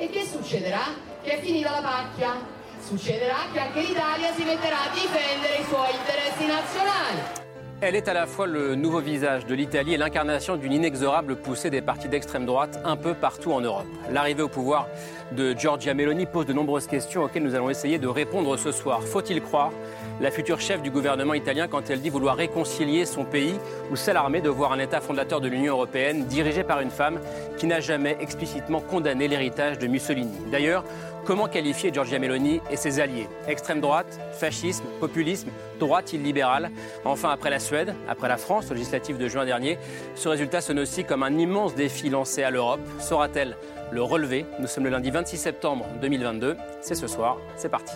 E che succederà? Che è finita la pacchia. Succederà che anche l'Italia si metterà a difendere i suoi interessi nazionali. Elle est à la fois le nouveau visage de l'Italie et l'incarnation d'une inexorable poussée des partis d'extrême droite un peu partout en Europe. L'arrivée au pouvoir de Giorgia Meloni pose de nombreuses questions auxquelles nous allons essayer de répondre ce soir. Faut-il croire la future chef du gouvernement italien quand elle dit vouloir réconcilier son pays ou s'alarmer de voir un État fondateur de l'Union européenne dirigé par une femme qui n'a jamais explicitement condamné l'héritage de Mussolini? D'ailleurs, Comment qualifier Giorgia Meloni et ses alliés? Extrême droite, fascisme, populisme, droite illibérale Enfin, après la Suède, après la France, législative de juin dernier, ce résultat sonne aussi comme un immense défi lancé à l'Europe. Saura-t-elle le relever? Nous sommes le lundi 26 septembre 2022. C'est ce soir, c'est parti.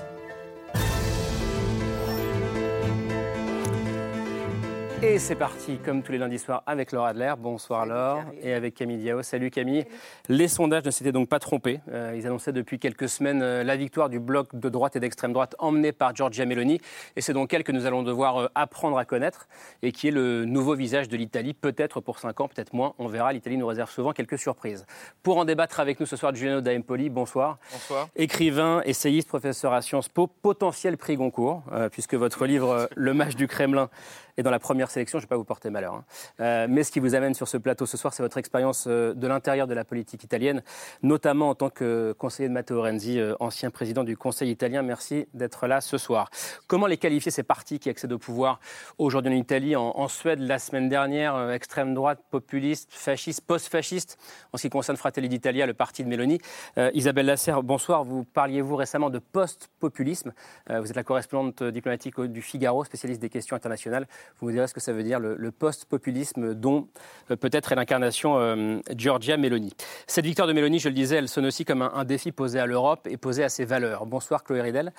Et c'est parti, comme tous les lundis soirs, avec Laura Adler. Bonsoir Laure. Et avec Camille Diao. Salut Camille. Les sondages ne s'étaient donc pas trompés. Euh, ils annonçaient depuis quelques semaines euh, la victoire du bloc de droite et d'extrême droite emmené par Giorgia Meloni. Et c'est donc elle que nous allons devoir euh, apprendre à connaître et qui est le nouveau visage de l'Italie, peut-être pour 5 ans, peut-être moins. On verra. L'Italie nous réserve souvent quelques surprises. Pour en débattre avec nous ce soir, Giuliano D'Aempoli, bonsoir. Bonsoir. Écrivain, essayiste, professeur à Sciences Po, potentiel prix Goncourt, euh, puisque votre livre Le match du Kremlin est dans la première sélection. Je ne vais pas vous porter malheur. hein. Euh, mais ce qui vous amène sur ce plateau ce soir, c'est votre expérience euh, de l'intérieur de la politique italienne, notamment en tant que conseiller de Matteo Renzi, euh, ancien président du Conseil italien. Merci d'être là ce soir. Comment les qualifier, ces partis qui accèdent au pouvoir aujourd'hui en Italie, en, Suède la semaine dernière, extrême droite, populiste, fasciste, post-fasciste, en ce qui concerne Fratelli d'Italia, le parti de Mélanie. Euh, Isabelle Lasserre, bonsoir. Vous parliez-vous récemment de post-populisme? Vous êtes la correspondante diplomatique du Figaro, spécialiste des questions internationales. Vous me direz ce que ça veut dire, le, le post-populisme, dont euh, peut-être est l'incarnation euh, Giorgia Meloni. Cette victoire de Meloni, je le disais, elle sonne aussi comme un, un défi posé à l'Europe et posé à ses valeurs. Bonsoir Chloé Ridel.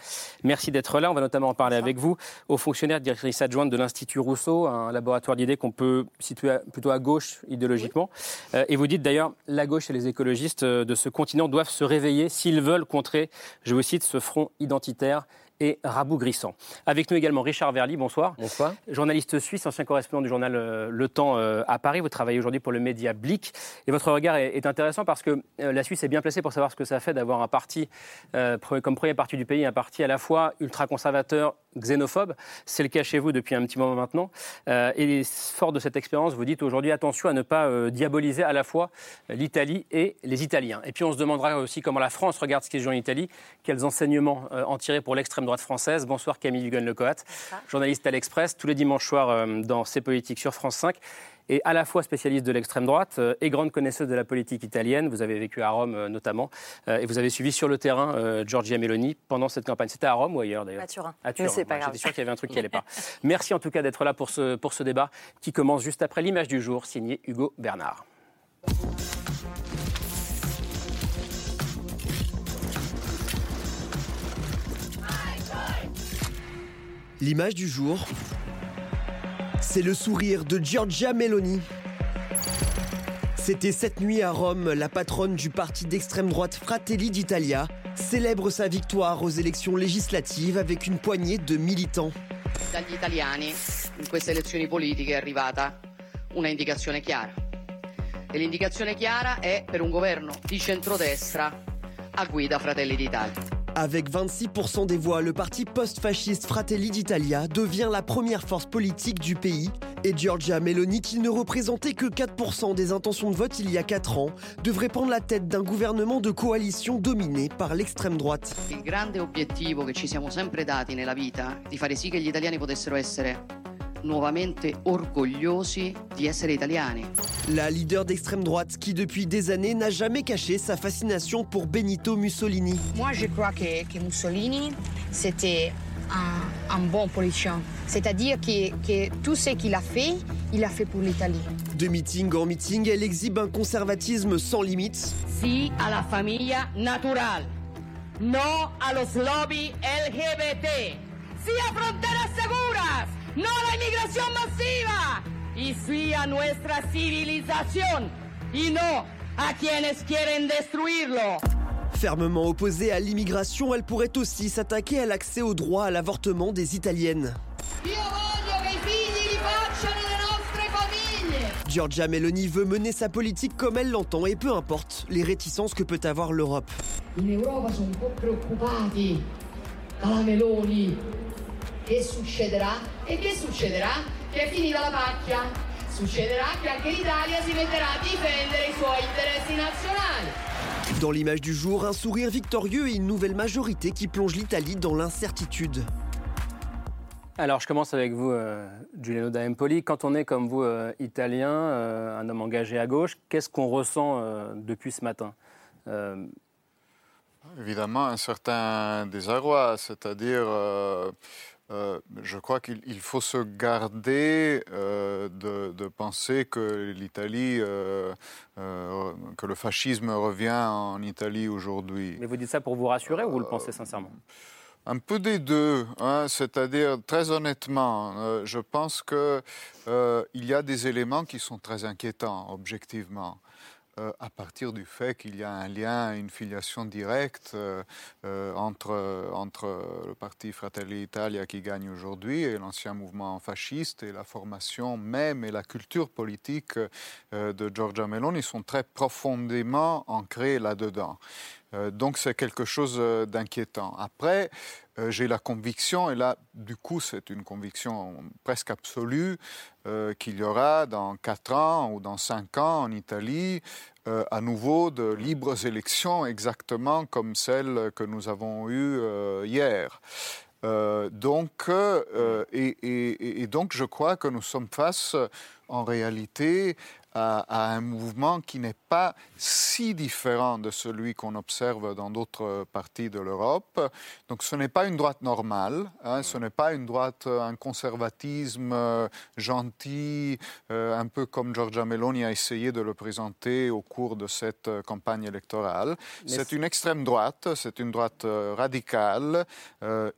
Merci d'être là. On va notamment en parler avec vous, aux fonctionnaires directrice adjointe de l'Institut Rousseau, un laboratoire d'idées qu'on peut situer à- plutôt à gauche idéologiquement. Euh, et vous dites d'ailleurs, la gauche et les écologistes euh, de ce continent doivent se réveiller s'ils veulent contrer, je vous cite, ce front identitaire et rabougrissant. Avec nous également Richard Verly, bonsoir. Bonsoir. Journaliste suisse, ancien correspondant du journal euh, Le Temps euh, à Paris. Vous travaillez aujourd'hui pour le média Blick. Et votre regard est, intéressant parce que euh, la Suisse est bien placée pour savoir ce que ça fait d'avoir un parti, euh, comme premier parti du pays, un parti à la fois ultra-conservateur, xénophobe. C'est le cas chez vous depuis un petit moment maintenant. Euh, et fort de cette expérience, vous dites aujourd'hui attention à ne pas euh, diaboliser à la fois l'Italie et les Italiens. Et puis on se demandera aussi comment la France regarde ce qui se joue en Italie, quels enseignements en tirer pour l'extrême droite française. Bonsoir Camille Hugon-Lecoat, journaliste à l'Express, tous les dimanches soirs euh, dans C'est Politique sur France 5 et à la fois spécialiste de l'extrême droite euh, et grande connaisseuse de la politique italienne. Vous avez vécu à Rome euh, notamment et vous avez suivi sur le terrain Giorgia Meloni pendant cette campagne. C'était à Rome ou ailleurs d'ailleurs À Turin. à Turin. Mais c'est pas Moi, grave. J'étais sûr qu'il y avait un truc qui n'allait pas. Merci en tout cas d'être là pour ce, pour ce débat qui commence juste après l'image du jour signée Hugo Bernard. L'image du jour, c'est le sourire de Giorgia Meloni. C'était cette nuit à Rome, la patronne du parti d'extrême droite Fratelli d'Italia célèbre sa victoire aux élections législatives avec une poignée de militants. dagli italiani in queste elezioni politiche è arrivata una indicazione chiara. E l'indicazione chiara è per un governo di centrodestra a guida Fratelli d'Italia. Avec 26% des voix, le parti post-fasciste Fratelli d'Italia devient la première force politique du pays. Et Giorgia Meloni, qui ne représentait que 4% des intentions de vote il y a 4 ans, devrait prendre la tête d'un gouvernement de coalition dominé par l'extrême droite. Il grande obiettivo che ci siamo sempre dati nella vita di fare sì che gli italiani potessero essere nuovamente orgogliosi di essere italiani. La leader d'extrême droite qui depuis des années n'a jamais caché sa fascination pour Benito Mussolini. Moi, je crois que, que Mussolini, c'était un, bon politicien. C'est-à-dire que, que tout ce qu'il a fait, il a fait pour l'Italie. De meeting en meeting, elle exhibe un conservatisme sans limite. Si à la famille naturelle, non à los lobbies LGBT. Si a fronteras seguras, no a la inmigración masiva. Y sí a nuestra civilización. Y no a quienes quieren destruirlo. Fermement opposée à l'immigration, elle pourrait aussi s'attaquer à l'accès au droit à l'avortement des Italiennes. Giorgia Meloni veut mener sa politique comme elle l'entend et peu importe les réticences que peut avoir l'Europe. In Europa sono un po' preoccupati dalla Meloni. Che succederà? E che succederà? Che è finita la pacchia. Succederà che anche l'Italia si metterà a difendere i suoi interessi nazionali. Dans l'image du jour, un sourire victorieux et une nouvelle majorité qui plonge l'Italie dans l'incertitude. Alors, je commence avec vous, euh, Giuliano D'Empoli. Quand on est comme vous, euh, italien, euh, un homme engagé à gauche, qu'est-ce qu'on ressent euh, depuis ce matin Euh, Évidemment, un certain désarroi, c'est-à-dire, euh, je crois qu'il il faut se garder euh, de, de penser que l'Italie, euh, euh, que le fascisme revient en Italie aujourd'hui. Mais vous dites ça pour vous rassurer ou vous le pensez sincèrement? Un peu des deux, hein, c'est-à-dire très honnêtement, euh, je pense que euh, il y a des éléments qui sont très inquiétants objectivement. Euh, à partir du fait qu'il y a un lien, une filiation directe euh, euh, entre, entre le parti Fratelli d'Italia qui gagne aujourd'hui et l'ancien mouvement fasciste et la formation même et la culture politique de Giorgia Meloni sont très profondément ancrées là-dedans. Euh, donc c'est quelque chose euh, d'inquiétant. Après, euh, j'ai la conviction, et là, du coup, c'est une conviction presque absolue, qu'il y aura dans 4 ans ou dans 5 ans en Italie à nouveau de libres élections exactement comme celles que nous avons eues hier. Donc, et donc, je crois que nous sommes face, en réalité, à, un mouvement qui n'est pas si différent de celui qu'on observe dans d'autres parties de l'Europe. Donc, ce n'est pas une droite normale, hein, ce n'est pas une droite, un conservatisme euh, gentil, euh, un peu comme Giorgia Meloni a essayé de le présenter au cours de cette euh, campagne électorale. C'est une extrême droite, c'est une droite euh, radicale, euh,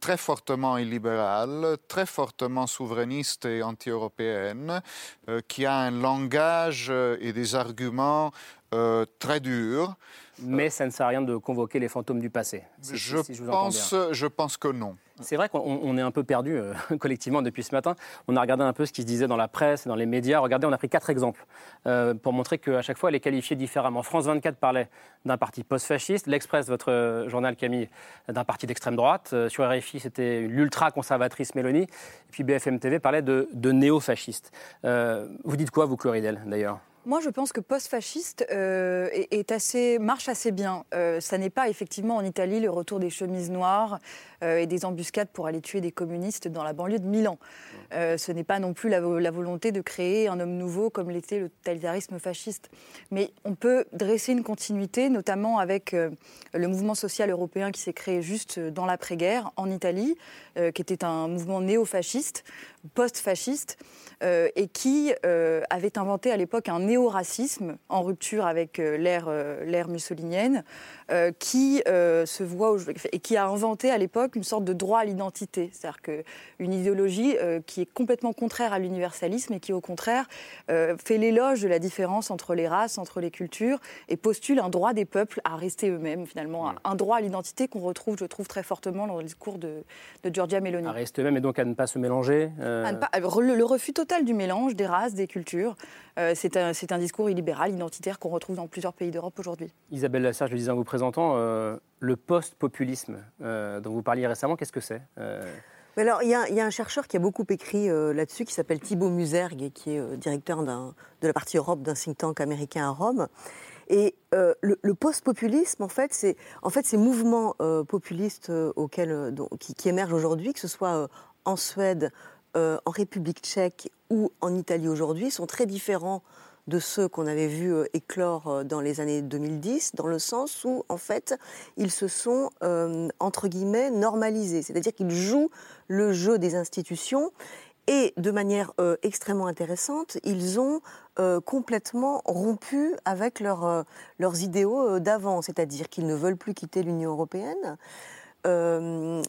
très fortement illibérale, très fortement souverainiste et anti-européenne, euh, qui a un langage euh, et des arguments euh, très durs. Mais ça ne sert à rien de convoquer les fantômes du passé. Je, si pense, je pense que non. C'est vrai qu'on on est un peu perdu euh, collectivement depuis ce matin. On a regardé un peu ce qui se disait dans la presse dans les médias. Regardez, on a pris quatre exemples euh, pour montrer qu'à chaque fois, elle est qualifiée différemment. France 24 parlait d'un parti post-fasciste. L'Express, votre euh, journal Camille, d'un parti d'extrême droite. Sur RFI, c'était l'ultra-conservatrice Mélanie. Et puis BFM TV parlait de, de néo-fasciste. Vous dites quoi, vous, Chloridel, d'ailleurs? Moi, je pense que post-fasciste euh, marche assez bien. Euh, ça n'est pas effectivement en Italie le retour des chemises noires euh, et des embuscades pour aller tuer des communistes dans la banlieue de Milan. Euh, ce n'est pas non plus la, la volonté de créer un homme nouveau comme l'était le totalitarisme fasciste. Mais on peut dresser une continuité, notamment avec le mouvement social européen qui s'est créé juste dans l'après-guerre en Italie, qui était un mouvement néo-fasciste, post-fasciste, euh, et qui euh, avait inventé à l'époque un néo-racisme en rupture avec euh, l'ère l'ère mussolinienne, euh, qui euh, se voit et qui a inventé à l'époque une sorte de droit à l'identité, c'est-à-dire que une idéologie euh, qui est complètement contraire à l'universalisme et qui au contraire fait l'éloge de la différence entre les races, entre les cultures et postule un droit des peuples à rester eux-mêmes finalement, un droit à l'identité qu'on retrouve, je trouve, très fortement dans le discours de, de Giorgia Meloni. À rester eux-mêmes et donc à ne pas se mélanger À ne pas- le, le refus total du mélange des races, des cultures. C'est un, c'est un discours illibéral, identitaire qu'on retrouve dans plusieurs pays d'Europe aujourd'hui. Isabelle Lasserre, je le disais en vous présentant, euh, le post-populisme euh, dont vous parliez récemment, qu'est-ce que c'est Euh, alors, il y, a- un chercheur qui a beaucoup écrit là-dessus, qui s'appelle Thibaut Musergue, qui est directeur de la partie Europe d'un think tank américain à Rome. Et le, post-populisme, en fait, c'est en fait, ces mouvements populistes auxquels, qui, émergent aujourd'hui, que ce soit en Suède, en République tchèque ou en Italie aujourd'hui, sont très différents de ceux qu'on avait vus éclore dans les années 2010, dans le sens où, en fait, ils se sont, entre guillemets, normalisés. C'est-à-dire qu'ils jouent le jeu des institutions et de manière extrêmement intéressante, ils ont complètement rompu avec leurs idéaux d'avant, c'est-à-dire qu'ils ne veulent plus quitter l'Union européenne. Euh,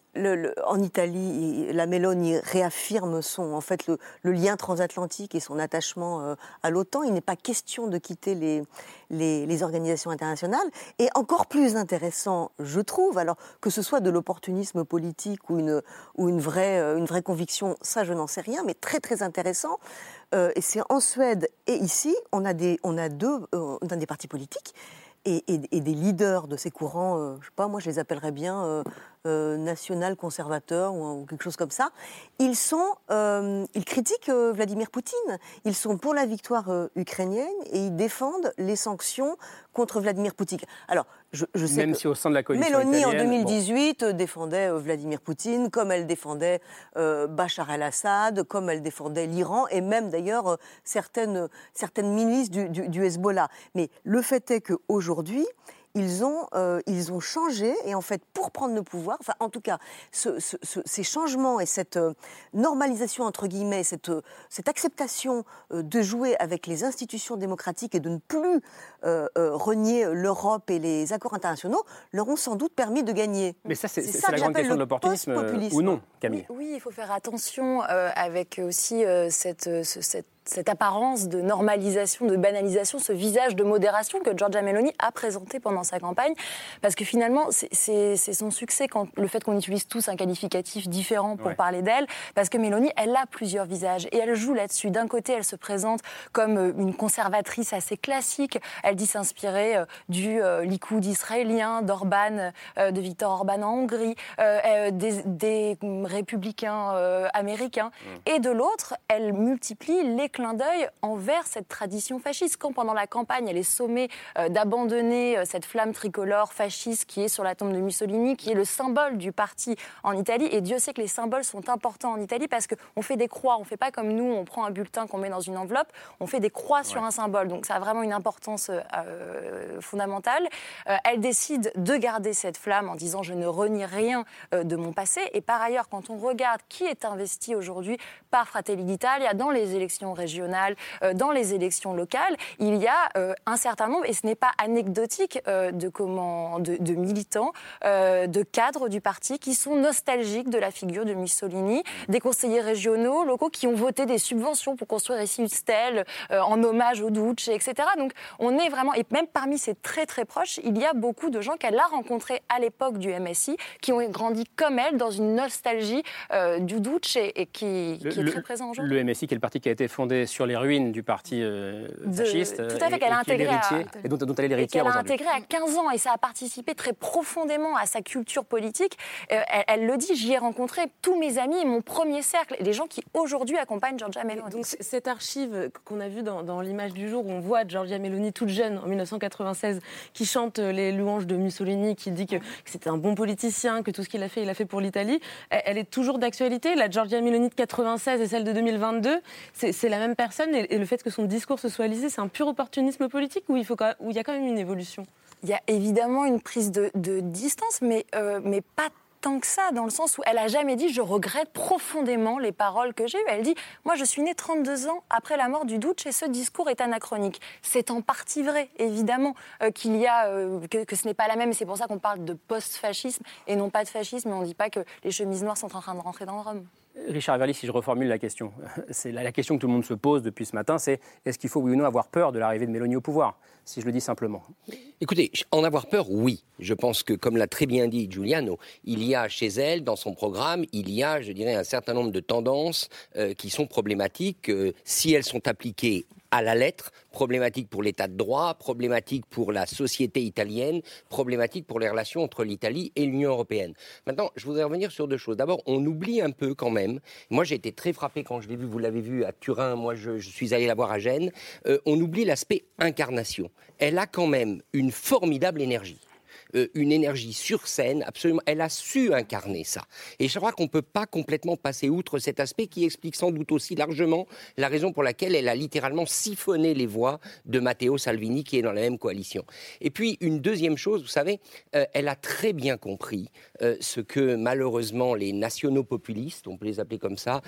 en Italie, la Meloni réaffirme son, en fait, le, lien transatlantique et son attachement euh, à l'OTAN. Il n'est pas question de quitter les, organisations internationales. Et encore plus intéressant, je trouve, alors que ce soit de l'opportunisme politique ou une, euh, vraie conviction, ça je n'en sais rien, mais très très intéressant. et c'est en Suède et ici, on a on a deux, on a des partis politiques et, des leaders de ces courants, je euh, je sais pas, moi je les appellerais bien euh, euh, national conservateurs ou, quelque chose comme ça, ils sont, ils critiquent Vladimir Poutine. Ils sont pour la victoire ukrainienne et ils défendent les sanctions contre Vladimir Poutine. Alors, je, sais Même si au sein de la coalition Mélanie, en 2018, défendait Vladimir Poutine, comme elle défendait Bachar el-Assad, comme elle défendait l'Iran, et même d'ailleurs certaines, certaines milices du, du Hezbollah. Mais le fait est qu'aujourd'hui, ils ont, euh, ils ont changé et en fait pour prendre le pouvoir, enfin en tout cas ces changements et cette euh, normalisation entre guillemets, cette, euh, cette acceptation de jouer avec les institutions démocratiques et de ne plus renier l'Europe et les accords internationaux leur ont sans doute permis de gagner. Mais ça c'est la grande question de l'opportunisme ou non, Camille. Oui, il faut faire attention avec aussi cette, cette cette apparence de normalisation, de banalisation, ce visage de modération que Giorgia Meloni a présenté pendant sa campagne. Parce que finalement, c'est son succès, quand, le fait qu'on utilise tous un qualificatif différent pour parler d'elle, parce que Meloni, elle a plusieurs visages et elle joue là-dessus. D'un côté, elle se présente comme euh, une conservatrice assez classique. Elle dit s'inspirer euh, du euh, Likoud israélien, d'Orban, de Viktor Orban en Hongrie, des, républicains américains. Mm. Et de l'autre, elle multiplie les clin d'œil envers cette tradition fasciste. Quand pendant la campagne, elle est sommée euh, d'abandonner euh, cette flamme tricolore fasciste qui est sur la tombe de Mussolini, qui est le symbole du parti en Italie. Et Dieu sait que les symboles sont importants en Italie parce qu'on fait des croix. On ne fait pas comme nous, on prend un bulletin qu'on met dans une enveloppe, on fait des croix sur un symbole. Donc ça a vraiment une importance euh, fondamentale. elle décide de garder cette flamme en disant je ne renie rien de mon passé. Et par ailleurs, quand on regarde qui est investi aujourd'hui par Fratelli d'Italia dans les élections régionales, euh, dans les élections locales, il y a euh, un certain nombre, et ce n'est pas anecdotique, euh, de, comment, de, militants, de cadres du parti qui sont nostalgiques de la figure de Mussolini, des conseillers régionaux, locaux qui ont voté des subventions pour construire ici une stèle en hommage au Duce, etc. Donc on est vraiment, et même parmi ses très très proches, il y a beaucoup de gens qu'elle a rencontrés à l'époque du MSI, qui ont grandi comme elle dans une nostalgie du Duce et, qui, qui est très présent aujourd'hui. Le MSI, qui est le parti qui a été fondé sur les ruines du parti euh, fasciste. Tout à fait, qu'elle a intégré. À, et dont, elle est l'héritière Elle a intégré à 15 ans et ça a participé très profondément à sa culture politique. Euh, elle, le dit, j'y ai rencontré tous mes amis, mon premier cercle, et les gens qui aujourd'hui accompagnent Giorgia Meloni. Donc cette archive qu'on a vue dans, l'image du jour, où on voit Giorgia Meloni toute jeune en 1996, qui chante les louanges de Mussolini, qui dit que, c'était un bon politicien, que tout ce qu'il a fait, il a fait pour l'Italie, elle, est toujours d'actualité. La Giorgia Meloni de 96 et celle de 2022, c'est la même personne et, le fait que son discours se soit lisé, c'est un pur opportunisme politique ou il, y a quand même une évolution? Il y a évidemment une prise de, distance, mais, euh, mais pas tant que ça, dans le sens où elle a jamais dit je regrette profondément les paroles que j'ai eues. Elle dit moi je suis née 32 ans après la mort du Duce et ce discours est anachronique. C'est en partie vrai, évidemment, euh, qu'il y a euh, que, ce n'est pas la même. C'est pour ça qu'on parle de post-fascisme et non pas de fascisme. Mais on ne dit pas que les chemises noires sont en train de rentrer dans Rome. Richard Verly, si je reformule la question, c'est la, question que tout le monde se pose depuis ce matin, c'est est-ce qu'il faut oui ou non avoir peur de l'arrivée de Mélanie au pouvoir Si je le dis simplement. Écoutez, en avoir peur, oui. Je pense que, comme l'a très bien dit Giuliano, il y a chez elle, dans son programme, il y a, je dirais, un certain nombre de tendances euh, qui sont problématiques. Euh, si elles sont appliquées à la lettre, problématique pour l'état de droit, problématique pour la société italienne, problématique pour les relations entre l'Italie et l'Union européenne. Maintenant, je voudrais revenir sur deux choses. D'abord, on oublie un peu quand même, moi j'ai été très frappé quand je l'ai vu, vous l'avez vu à Turin, moi je, suis allé la voir à Gênes, euh, on oublie l'aspect incarnation. Elle a quand même une formidable énergie. Euh, une énergie sur scène, absolument. Elle a su incarner ça. Et je crois qu'on ne peut pas complètement passer outre cet aspect qui explique sans doute aussi largement la raison pour laquelle elle a littéralement siphonné les voix de Matteo Salvini, qui est dans la même coalition. Et puis, une deuxième chose, vous savez, euh, elle a très bien compris euh, ce que malheureusement les nationaux populistes, on peut les appeler comme ça,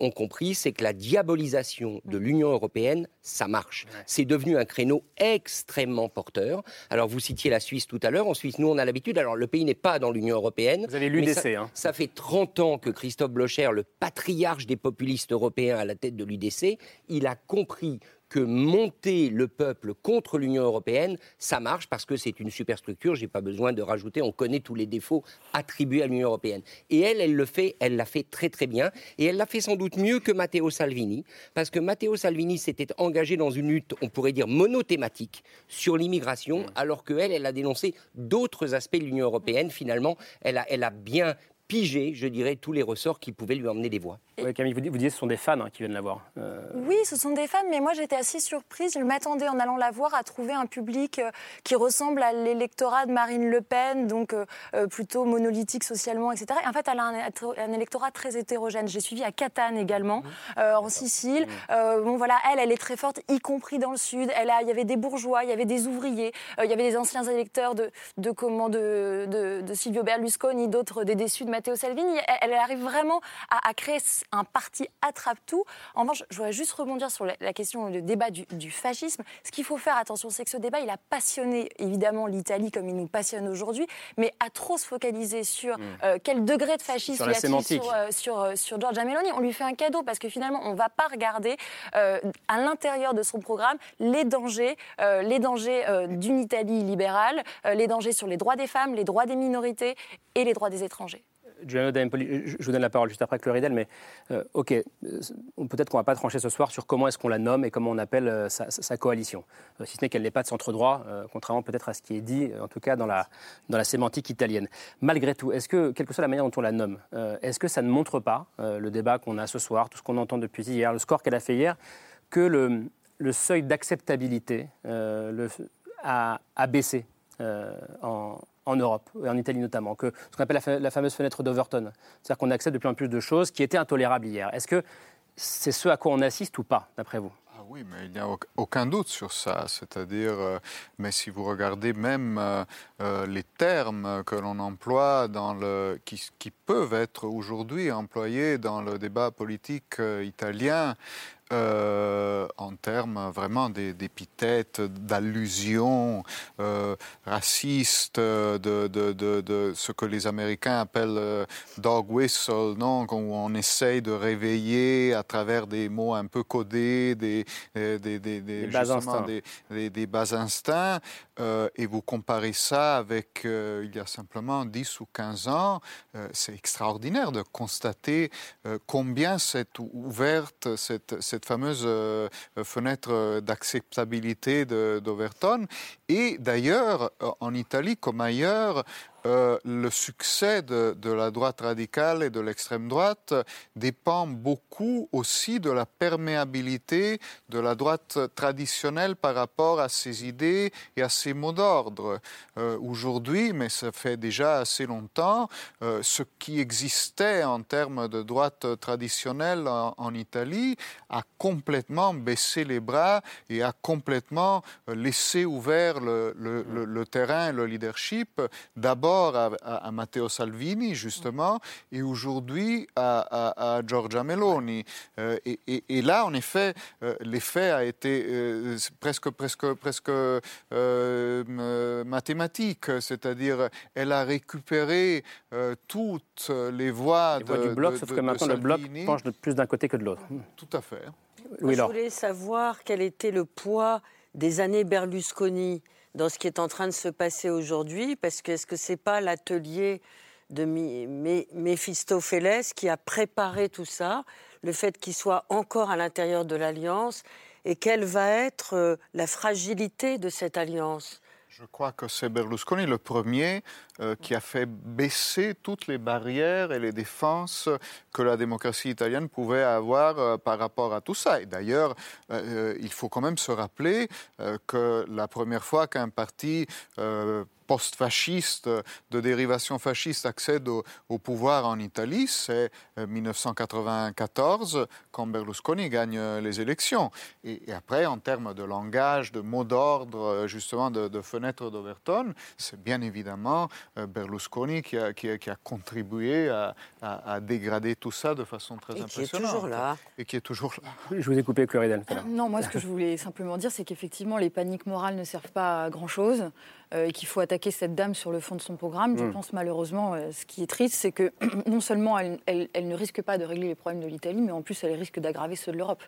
ont compris, c'est que la diabolisation de l'Union européenne, ça marche. C'est devenu un créneau extrêmement porteur. Alors, vous citiez la Suisse tout à l'heure. En Suisse, nous, on a l'habitude. Alors, le pays n'est pas dans l'Union européenne. Vous avez l'UDC. Ça, hein. ça fait 30 ans que Christophe Blocher, le patriarche des populistes européens à la tête de l'UDC, il a compris que monter le peuple contre l'Union européenne, ça marche parce que c'est une superstructure, j'ai pas besoin de rajouter, on connaît tous les défauts attribués à l'Union européenne. Et elle, elle le fait, elle l'a fait très très bien, et elle l'a fait sans doute mieux que Matteo Salvini, parce que Matteo Salvini s'était engagé dans une lutte, on pourrait dire monothématique, sur l'immigration, alors qu'elle, elle a dénoncé d'autres aspects de l'Union européenne. Finalement, elle a, elle a bien pigé, je dirais, tous les ressorts qui pouvaient lui emmener des voix. Oui, Camille, vous dites, vous que ce sont des fans hein, qui viennent la voir. Euh, Oui, ce sont des fans, mais moi j'étais assez surprise. Je m'attendais en allant la voir à trouver un public euh, qui ressemble à l'électorat de Marine Le Pen, donc euh, plutôt monolithique socialement, etc. Et en fait, elle a un, un électorat très hétérogène. J'ai suivi à Catane également, euh, en Sicile. Euh, bon, voilà, elle, elle est très forte, y compris dans le sud. Elle a, il y avait des bourgeois, il y avait des ouvriers, euh, il y avait des anciens électeurs de, de comment de, de, de Silvio Berlusconi, d'autres des déçus de Matteo Salvini. Elle, elle arrive vraiment à, à créer un parti attrape-tout. En revanche, je voudrais juste rebondir sur la, la question, le débat du, du fascisme. Ce qu'il faut faire attention, c'est que ce débat, il a passionné évidemment l'Italie comme il nous passionne aujourd'hui, mais à trop se focaliser sur euh, quel degré de fascisme Sur la y sémantique. sur, euh, sur, euh, sur Giorgia Meloni. On lui fait un cadeau parce que finalement, on ne va pas regarder euh, à l'intérieur de son programme les dangers, les dangers d'une Italie libérale, les dangers sur les droits des femmes, les droits des minorités et les droits des étrangers. Giuliano D'Empoli, je vous donne la parole juste après Cloridel, mais euh, ok, euh, peut-être qu'on ne va pas trancher ce soir sur comment est-ce qu'on la nomme et comment on appelle euh, sa, coalition. Euh, si ce n'est qu'elle n'est pas de centre droit, euh, contrairement peut-être à ce qui est dit, en tout cas dans la, dans la sémantique italienne. Malgré tout, est-ce que, quelle que soit la manière dont on la nomme, est-ce que ça ne montre pas, le débat qu'on a ce soir, tout ce qu'on entend depuis hier, le score qu'elle a fait hier, que le, le seuil d'acceptabilité a, a baissé en, en Europe, et en Italie notamment, ce qu'on appelle la, fa- la fameuse fenêtre d'Overton. C'est-à-dire qu'on accepte de plus en plus de choses qui étaient intolérables hier. Est-ce que c'est ce à quoi on assiste ou pas, d'après vous? Ah oui, mais il n'y a auc- aucun doute sur ça. C'est-à-dire, euh, mais si vous regardez même euh, euh, les termes que l'on emploie, dans le, qui, peuvent être aujourd'hui employés dans le débat politique italien, euh, en termes vraiment d'épithètes, d'allusions euh, racistes, de, de- de- de ce que les Américains appellent euh, dog whistle, non, où on essaye de réveiller à travers des mots un peu codés, des, des, des, des- Des bas instincts. des- bas instincts, et vous comparez ça avec il y a simplement 10 ou 15 ans, c'est extraordinaire de constater combien c'est ou- ouverte cette, cette fameuse euh, fenêtre d'acceptabilité de- d'Overton. Et d'ailleurs, euh, en Italie comme ailleurs, euh, le succès de, la droite radicale et de l'extrême droite dépend beaucoup aussi de la perméabilité de la droite traditionnelle par rapport à ses idées et à ses mots d'ordre. Euh, Aujourd'hui, mais ça fait déjà assez longtemps, euh, ce qui existait en termes de droite traditionnelle en, Italie a complètement baissé les bras et a complètement laissé ouvert le, le- le- le terrain, le leadership, d'abord à, à- à Matteo Salvini, justement, et aujourd'hui à, à- à Giorgia Meloni. Euh, et, et- et là, en effet, euh, l'effet a été euh, presque, presque, presque mathématique, c'est-à-dire elle a récupéré euh, toutes les voix, Les voix de, du bloc, de- sauf de- que maintenant le bloc penche de plus d'un côté que de l'autre. Tout à fait. Oui, je voulais savoir quel était le poids des années Berlusconi dans ce qui est en train de se passer aujourd'hui, parce que est-ce que pas l'atelier de Méphistophélès qui a préparé tout ça, le fait qu'il soit encore à l'intérieur de l'alliance, et quelle va être euh, la fragilité de cette alliance? Je crois que c'est Berlusconi le premier euh, qui a fait baisser toutes les barrières et les défenses que la démocratie italienne pouvait avoir euh, par rapport à tout ça. Et d'ailleurs, euh, il faut quand même se rappeler que la première fois qu'un parti euh, post-fascistes de dérivation fasciste accèdent au, pouvoir en Italie, c'est 1994 quand Berlusconi gagne les élections. Et, après, en termes de langage, de mots d'ordre, justement de, de fenêtre d'Overton, c'est bien évidemment Berlusconi qui a, qui a, contribué à, à, dégrader tout ça de façon très et impressionnante. Qui est toujours là. Et qui est toujours là. Je vous ai coupé, Cloridel. Non, moi, ce que je voulais simplement dire, c'est qu'effectivement, les paniques morales ne servent pas à grand-chose euh, et qu'il faut attaquer cette dame sur le fond de son programme. Je mm. pense malheureusement, euh, ce qui est triste, c'est que non seulement elle, elle, ne risque pas de régler les problèmes de l'Italie, mais en plus, elle risque d'aggraver ceux de l'Europe.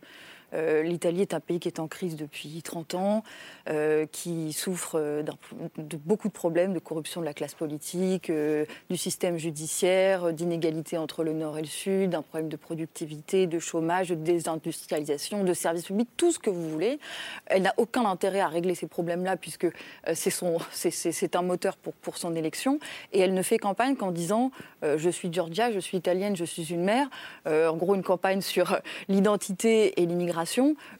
Euh, L'Italie est un pays qui est en crise depuis 30 ans, euh, qui souffre de beaucoup de problèmes de corruption de la classe politique, euh, du système judiciaire, d'inégalités entre le Nord et le Sud, d'un problème de productivité, de chômage, de désindustrialisation, de services publics, tout ce que vous voulez. Elle n'a aucun intérêt à régler ces problèmes-là puisque c'est un moteur pour, pour son élection. Et elle ne fait campagne qu'en disant je suis Georgia, je suis italienne, je suis une mère. en gros, une campagne sur l'identité et l'immigration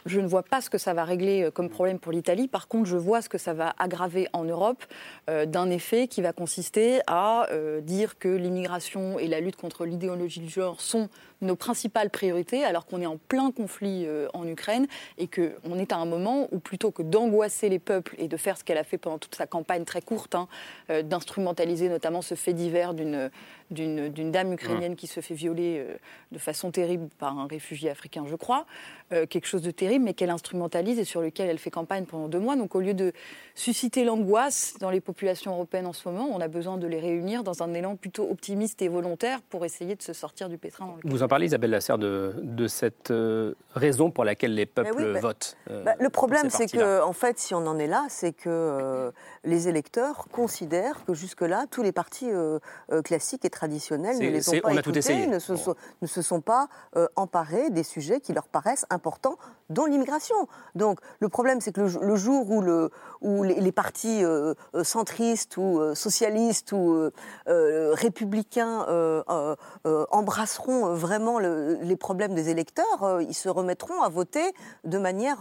je ne vois pas ce que ça va régler euh, comme problème pour l'Italie. Par contre, je vois ce que ça va aggraver en Europe euh, d'un effet qui va consister à euh, dire que l'immigration et la lutte contre l'idéologie du genre sont nos principales priorités alors qu'on est en plein conflit en Ukraine et qu'on est à un moment où plutôt que d'angoisser les peuples et de faire ce qu'elle a fait pendant toute sa campagne très courte, hein, d'instrumentaliser notamment ce fait divers d'une dame ukrainienne qui se fait violer de façon terrible par un réfugié africain, je crois, quelque chose de terrible, mais qu'elle instrumentalise et sur lequel elle fait campagne pendant deux mois. Donc au lieu de susciter l'angoisse dans les populations européennes en ce moment, on a besoin de les réunir dans un élan plutôt optimiste et volontaire pour essayer de se sortir du pétrin. Dans Vous en parlez, Isabelle Lasserre, de, de cette euh, raison pour laquelle les peuples bah, votent. Bah, le problème, c'est que, en fait, si on en est là, c'est que les électeurs considèrent que jusque-là, tous les partis classiques et traditionnels ne les ont pas écoutés, ne se, sont, ne se sont pas euh, emparés des sujets qui leur paraissent importants, dont l'immigration. Donc le problème, c'est que le, jour où, le, où les, partis euh, euh, centristes ou socialistes ou républicains embrasseront vraiment les problèmes des électeurs, ils se remettront à voter de manière,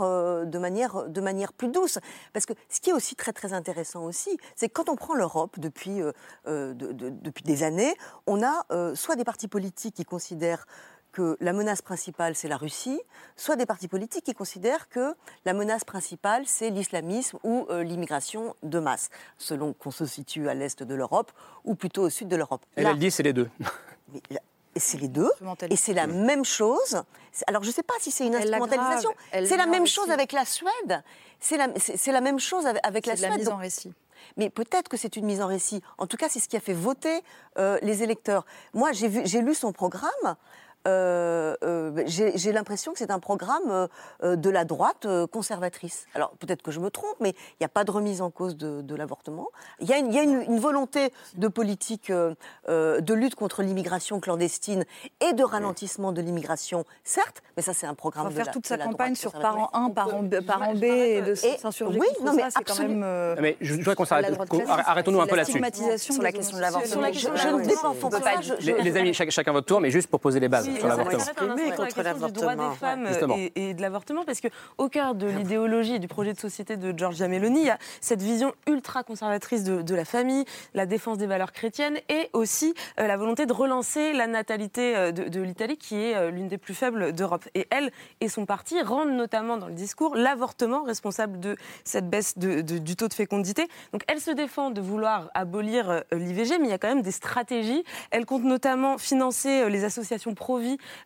plus douce. Parce que ce qui est aussi très très intéressant aussi, c'est que quand on prend l'Europe depuis, des années, on a euh, soit des partis politiques qui considèrent que la menace principale, c'est la Russie, soit des partis politiques qui considèrent que la menace principale, c'est l'islamisme ou euh, l'immigration de masse, selon qu'on se situe à l'est de l'Europe ou plutôt au sud de l'Europe. Elle, elle dit c'est les deux. c'est les deux, et c'est la même chose. Alors je ne sais pas si c'est une instrumentalisation. C'est la même chose avec la Suède. C'est la, la, même chose avec la Suède. La mise en récit mais peut-être que c'est une mise en récit. En tout cas, c'est ce qui a fait voter euh, les électeurs. Moi, j'ai lu son programme. Euh, euh, j'ai l'impression que c'est un programme euh, de la droite conservatrice. Alors peut-être que je me trompe, mais il n'y a pas de remise en cause de, l'avortement. Il y a, une, volonté de politique de lutte contre l'immigration clandestine et de ralentissement de l'immigration, certes, mais ça c'est un programme. On va faire toute sa campagne sur parent 1, parent, parent B et de s'insurger Oui, non mais c'est quand même. mais je voudrais qu'on s'arrête. Arrêtons-nous un peu là-dessus. Sur la question de l'avortement. Je, ne défends pas. Les amis, chacun votre tour, mais juste pour poser les bases sur l'avortement. contre l'avortement. du droit des femmes et, de l'avortement, parce qu'au cœur de l'idéologie et du projet de société de Giorgia Meloni, il y a cette vision ultra conservatrice de, la famille, la défense des valeurs chrétiennes et aussi euh, la volonté de relancer la natalité euh, de, l'Italie, qui est euh, l'une des plus faibles d'Europe. Et elle et son parti rendent notamment dans le discours l'avortement responsable de cette baisse du taux de fécondité. Donc elle se défend de vouloir abolir l'IVG, mais il y a quand même des stratégies. Elle compte notamment financer les associations pro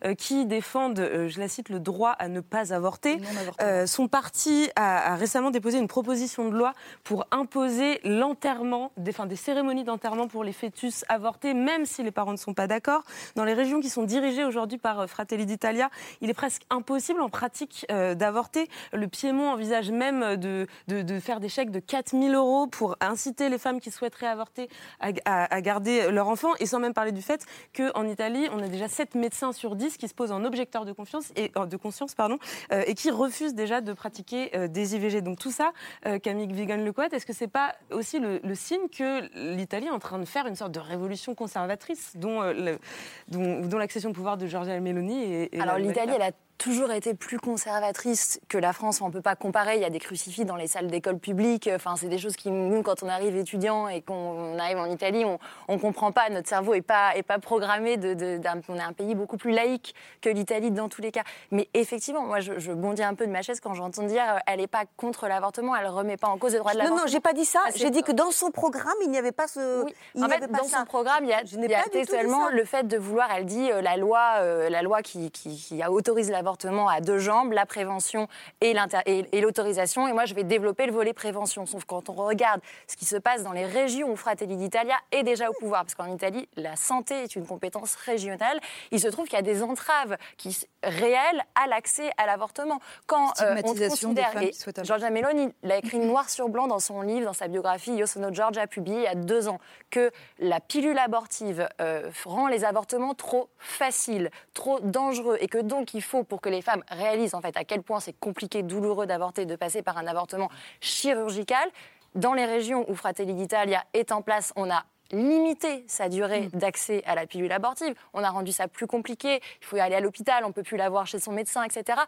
euh, qui défendent, euh, je la cite, le droit à ne pas avorter. Euh, son parti a, récemment déposé une proposition de loi pour imposer l'enterrement, des, des cérémonies d'enterrement pour les fœtus avortés, même si les parents ne sont pas d'accord. Dans les régions qui sont dirigées aujourd'hui par Fratelli d'Italia, il est presque impossible en pratique d'avorter. Le Piémont envisage même de, de, faire des chèques de 4000 euros pour inciter les femmes qui souhaiteraient avorter à, à garder leur enfant, et sans même parler du fait qu'en Italie, on a déjà 7 médecins sur 10 qui se posent en objecteur de, confiance et, euh, de conscience pardon, euh, et qui refusent déjà de pratiquer euh, des IVG. Donc tout ça, Camille Vigan-Lecoët, est-ce que c'est pas aussi le, signe que l'Italie est en train de faire une sorte de révolution conservatrice dont, dont, l'accession au pouvoir de Giorgia Meloni est... Alors l'Italie, elle a toujours été plus conservatrice que la France. On ne peut pas comparer. Il y a des crucifix dans les salles d'école publiques. Enfin, c'est des choses qui, nous, quand on arrive étudiant et qu'on arrive en Italie, on ne comprend pas. Notre cerveau n'est pas, est pas programmé. De, on est un pays beaucoup plus laïque que l'Italie dans tous les cas. Mais effectivement, moi, je, bondis un peu de ma chaise quand j'entends dire euh, elle n'est pas contre l'avortement, elle ne remet pas en cause le droit de l'avortement. Non, non, j'ai pas dit ça. J'ai dit que dans son programme, il n'y avait pas ce. Oui. en fait, dans son programme, il y a, il y a seulement le fait de vouloir. Elle dit euh, la loi, euh, la loi qui, qui, qui autorise l'avortement à deux jambes, la prévention et l'autorisation. Et moi, je vais développer le volet prévention. Sauf quand on regarde ce qui se passe dans les régions où Fratelli d'Italia est déjà au pouvoir, parce qu'en Italie, la santé est une compétence régionale, il se trouve qu'il y a des entraves qui, réelles à l'accès à l'avortement. Quand euh, on considère, et Giorgia Meloni l'a écrit noir sur blanc dans son livre, dans sa biographie, Io sono Giorgia, publié il y a deux ans, que la pilule abortive euh, rend les avortements trop faciles, trop dangereux, et que donc il faut, pour que les femmes réalisent en fait à quel point c'est compliqué, douloureux d'avorter, de passer par un avortement chirurgical. Dans les régions où Fratelli d'Italia est en place, on a limité sa durée mm. d'accès à la pilule abortive. On a rendu ça plus compliqué. Il faut y aller à l'hôpital, on peut plus l'avoir chez son médecin, etc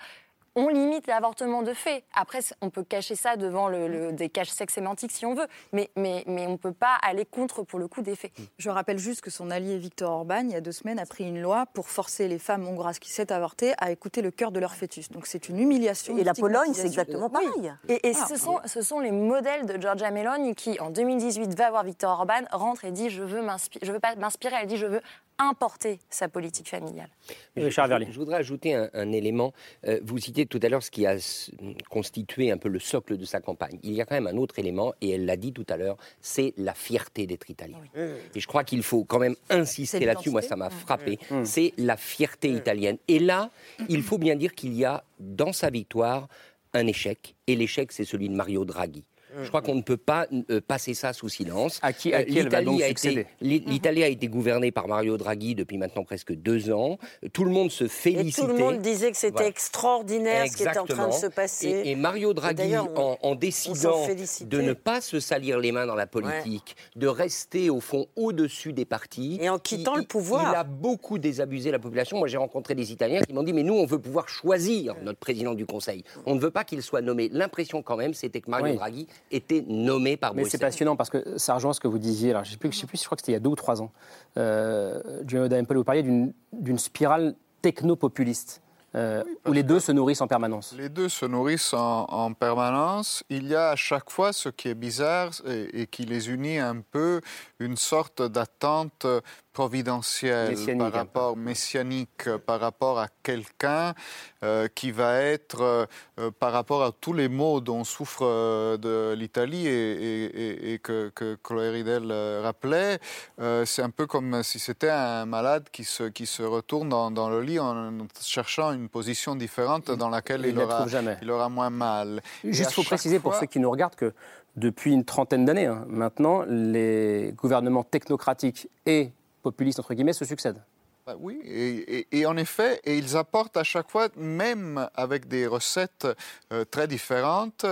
on limite l'avortement de fait. Après, on peut cacher ça devant le, des caches sex sémantiques si on veut, mais, mais, mais on ne peut pas aller contre, pour le coup, des faits. Je rappelle juste que son allié Victor Orban, il y a deux semaines, a pris une loi pour forcer les femmes hongroises qui s'est avortées à écouter le cœur de leur fœtus. Donc c'est une humiliation. Et la Pologne, c'est exactement pareil. Et, ah. ce, sont, ce sont les modèles de Giorgia Meloni qui, en 2018, va voir Victor Orban, rentre et dit je veux je veux pas m'inspirer, elle dit je veux importer sa politique familiale. Richard Je, voudrais ajouter un, élément. Euh, vous citez tout à l'heure ce qui a constitué un peu le socle de sa campagne. Il y a quand même un autre élément, et elle l'a dit tout à l'heure, c'est la fierté d'être italien. Et je crois qu'il faut quand même insister là-dessus. Moi, ça m'a frappé. C'est la fierté italienne. Et là, il faut bien dire qu'il y a dans sa victoire un échec. Et l'échec, c'est celui de Mario Draghi. Je crois qu'on ne peut pas euh, passer ça sous silence. À qui, à qui va donc succéder L'Italie a été gouvernée par Mario Draghi depuis maintenant presque deux ans. Tout le monde se félicitait. Et tout le monde disait que c'était extraordinaire ce qui était en train de se passer. Et, Mario Draghi, en, décidant de ne pas se salir les mains dans la politique, de rester au fond au-dessus des partis. Et en quittant le pouvoir. Il a beaucoup désabusé la population. Moi, j'ai rencontré des Italiens qui m'ont dit Mais nous, on veut pouvoir choisir notre président du Conseil. On ne veut pas qu'il soit nommé. L'impression, quand même, c'était que Mario Draghi été nommé par Mais c'est passionnant parce que ça rejoint ce que vous disiez. Alors, je ne sais, plus, je sais plus, je crois que c'était il y a deux ou trois ans. Euh, Giovanni D'Ampel, vous parliez d'une spirale technopopuliste. Euh, où les deux se nourrissent en permanence Les deux se nourrissent en, permanence. Il y a à chaque fois ce qui est bizarre et, et qui les unit un peu, une sorte d'attente providentiel, par rapport messianique, par rapport à quelqu'un euh, qui va être, euh, euh, par rapport à tous les maux dont souffre de l'Italie et, que, que, Chloé Ridel rappelait, c'est un peu comme si c'était un malade qui se, qui se retourne dans, le lit en cherchant une position différente dans laquelle il, aura, il aura moins mal. Juste, il faut préciser pour ceux qui nous regardent que depuis une trentaine d'années, hein, maintenant, les gouvernements technocratiques et populistes, entre guillemets, se succèdent. Bah oui, et, en effet, et ils apportent à chaque fois, même avec des recettes euh, très différentes,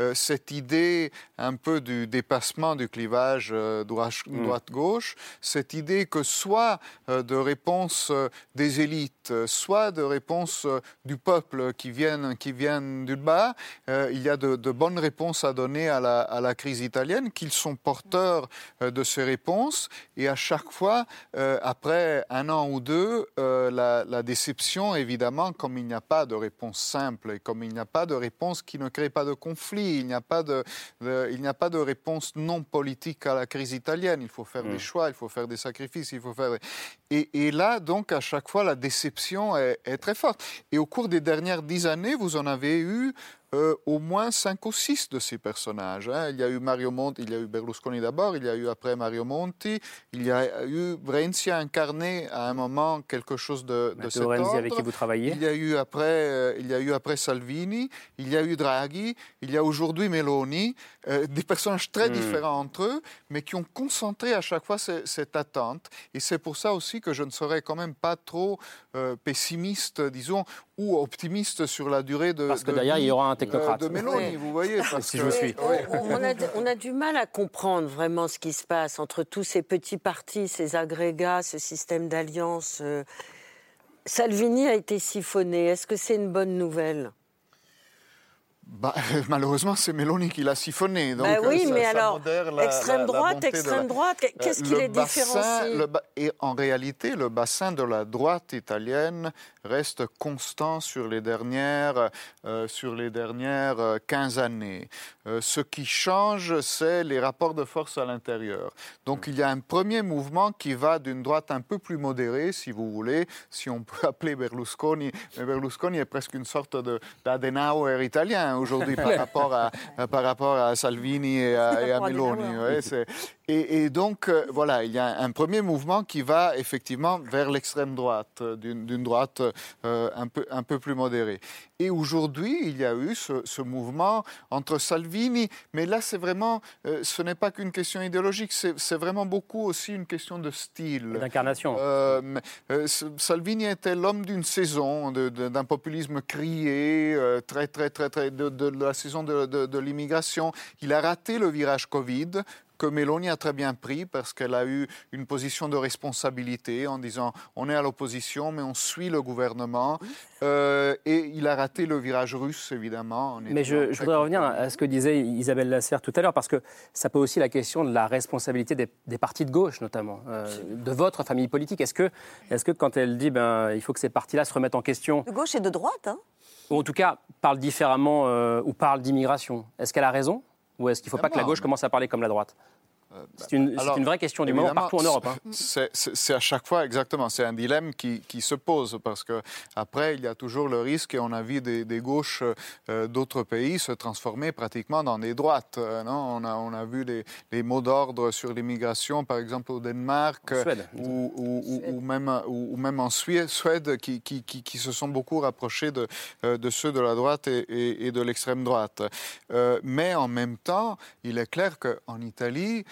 euh, cette idée un peu du dépassement du clivage euh, mm. droite-gauche, cette idée que soit de réponse des élites, soit de réponse du peuple qui viennent, qui viennent du bas, il y a de, bonnes réponses à donner à la, à la crise italienne, qu'ils sont porteurs de ces réponses, et à chaque fois, après un an ou deux, euh, la, déception, évidemment, comme il n'y a pas de réponse simple et comme il n'y a pas de réponse qui ne crée pas de conflit, il n'y a pas de, il n'y a pas de réponse non politique à la crise italienne. Il faut faire des mm. choix, il faut faire des sacrifices, il faut faire. Et, là, donc, à chaque fois, la déception est, est très forte. Et au cours des dernières dix années, vous en avez eu euh, au moins cinq ou six de ces personnages. Hein. Il y a eu Mario Monti, il y a eu Berlusconi d'abord, il y a eu après Mario Monti, il y a eu Renzi a incarné à un moment quelque chose de, de cet Renzi avec qui vous travaillez. Il y a eu après, euh, il y a eu après Salvini, il y a eu Draghi, il y a aujourd'hui Meloni, euh, des personnages très hmm. différents entre eux, mais qui ont concentré à chaque fois cette attente. Et c'est pour ça aussi que je ne serais quand même pas trop pessimiste, disons, ou optimiste sur la durée de. Parce que derrière, il y aura un technocrate. De Mélanie, vous voyez. Parce si je suis. On, a, on, a, du mal à comprendre vraiment ce qui se passe entre tous ces petits partis, ces agrégats, ce système d'alliance. Euh, Salvini a été siphonné. Est-ce que c'est une bonne nouvelle? Bah, malheureusement, c'est Meloni qui l'a siphonné. Donc, bah oui, mais alors, extrême droite, extrême droite, qu'est-ce qui les différencie Et en réalité, le bassin de la droite italienne reste constant sur les dernières, euh, sur les dernières 15 euh, années. Euh, ce qui change, c'est les rapports de force à l'intérieur. Donc il y a un premier mouvement qui va d'une droite un peu plus modérée, si vous voulez, si on peut appeler Berlusconi. Mais Berlusconi est presque une sorte d'Adenauer italien aujourd'hui par, rapport à, par rapport à Salvini et à, Meloni. et, donc, voilà, il y a un premier mouvement qui va effectivement vers l'extrême droite, d'une droite euh, un, peu, un peu plus modéré. Et aujourd'hui, il y a eu ce, mouvement entre Salvini, mais là, c'est vraiment, euh, ce n'est pas qu'une question idéologique, c'est vraiment beaucoup aussi une question de style. D'incarnation. Euh, Salvini était l'homme d'une saison, d'un populisme crié, très, très, très, très, de, la saison de, de l'immigration. Il a raté le virage Covid que Meloni a très bien pris parce qu'elle a eu une position de responsabilité en disant on est à l'opposition mais on suit le gouvernement. Euh, et il a raté le virage russe, évidemment. Mais je, voudrais revenir à ce que disait Isabelle Lasserre tout à l'heure, parce que ça pose aussi la question de la responsabilité des, partis de gauche, notamment, euh, de votre famille politique. Est-ce que, est que quand elle dit ben, il faut que ces partis-là se remettent en question. De gauche et de droite, hein Ou en tout cas, parlent différemment euh, ou parlent d'immigration, est-ce qu'elle a raison? Ou est-ce qu'il ne faut pas que la gauche commence à parler comme la droite? C'est une, vraie question du moment partout en Europe. Hein. C'est à chaque fois exactement, c'est un dilemme qui, se pose parce que après il y a toujours le risque et on a vu des, gauches euh, d'autres pays se transformer pratiquement dans des droites. Euh, non? On, a, on a vu des, mots d'ordre sur l'immigration, par exemple au Danemark ou, même, ou, même en Suède, Suède qui, qui, se sont beaucoup rapprochés de, de ceux de la droite et, et de l'extrême droite. mais en même temps, il est clair qu'en Italie,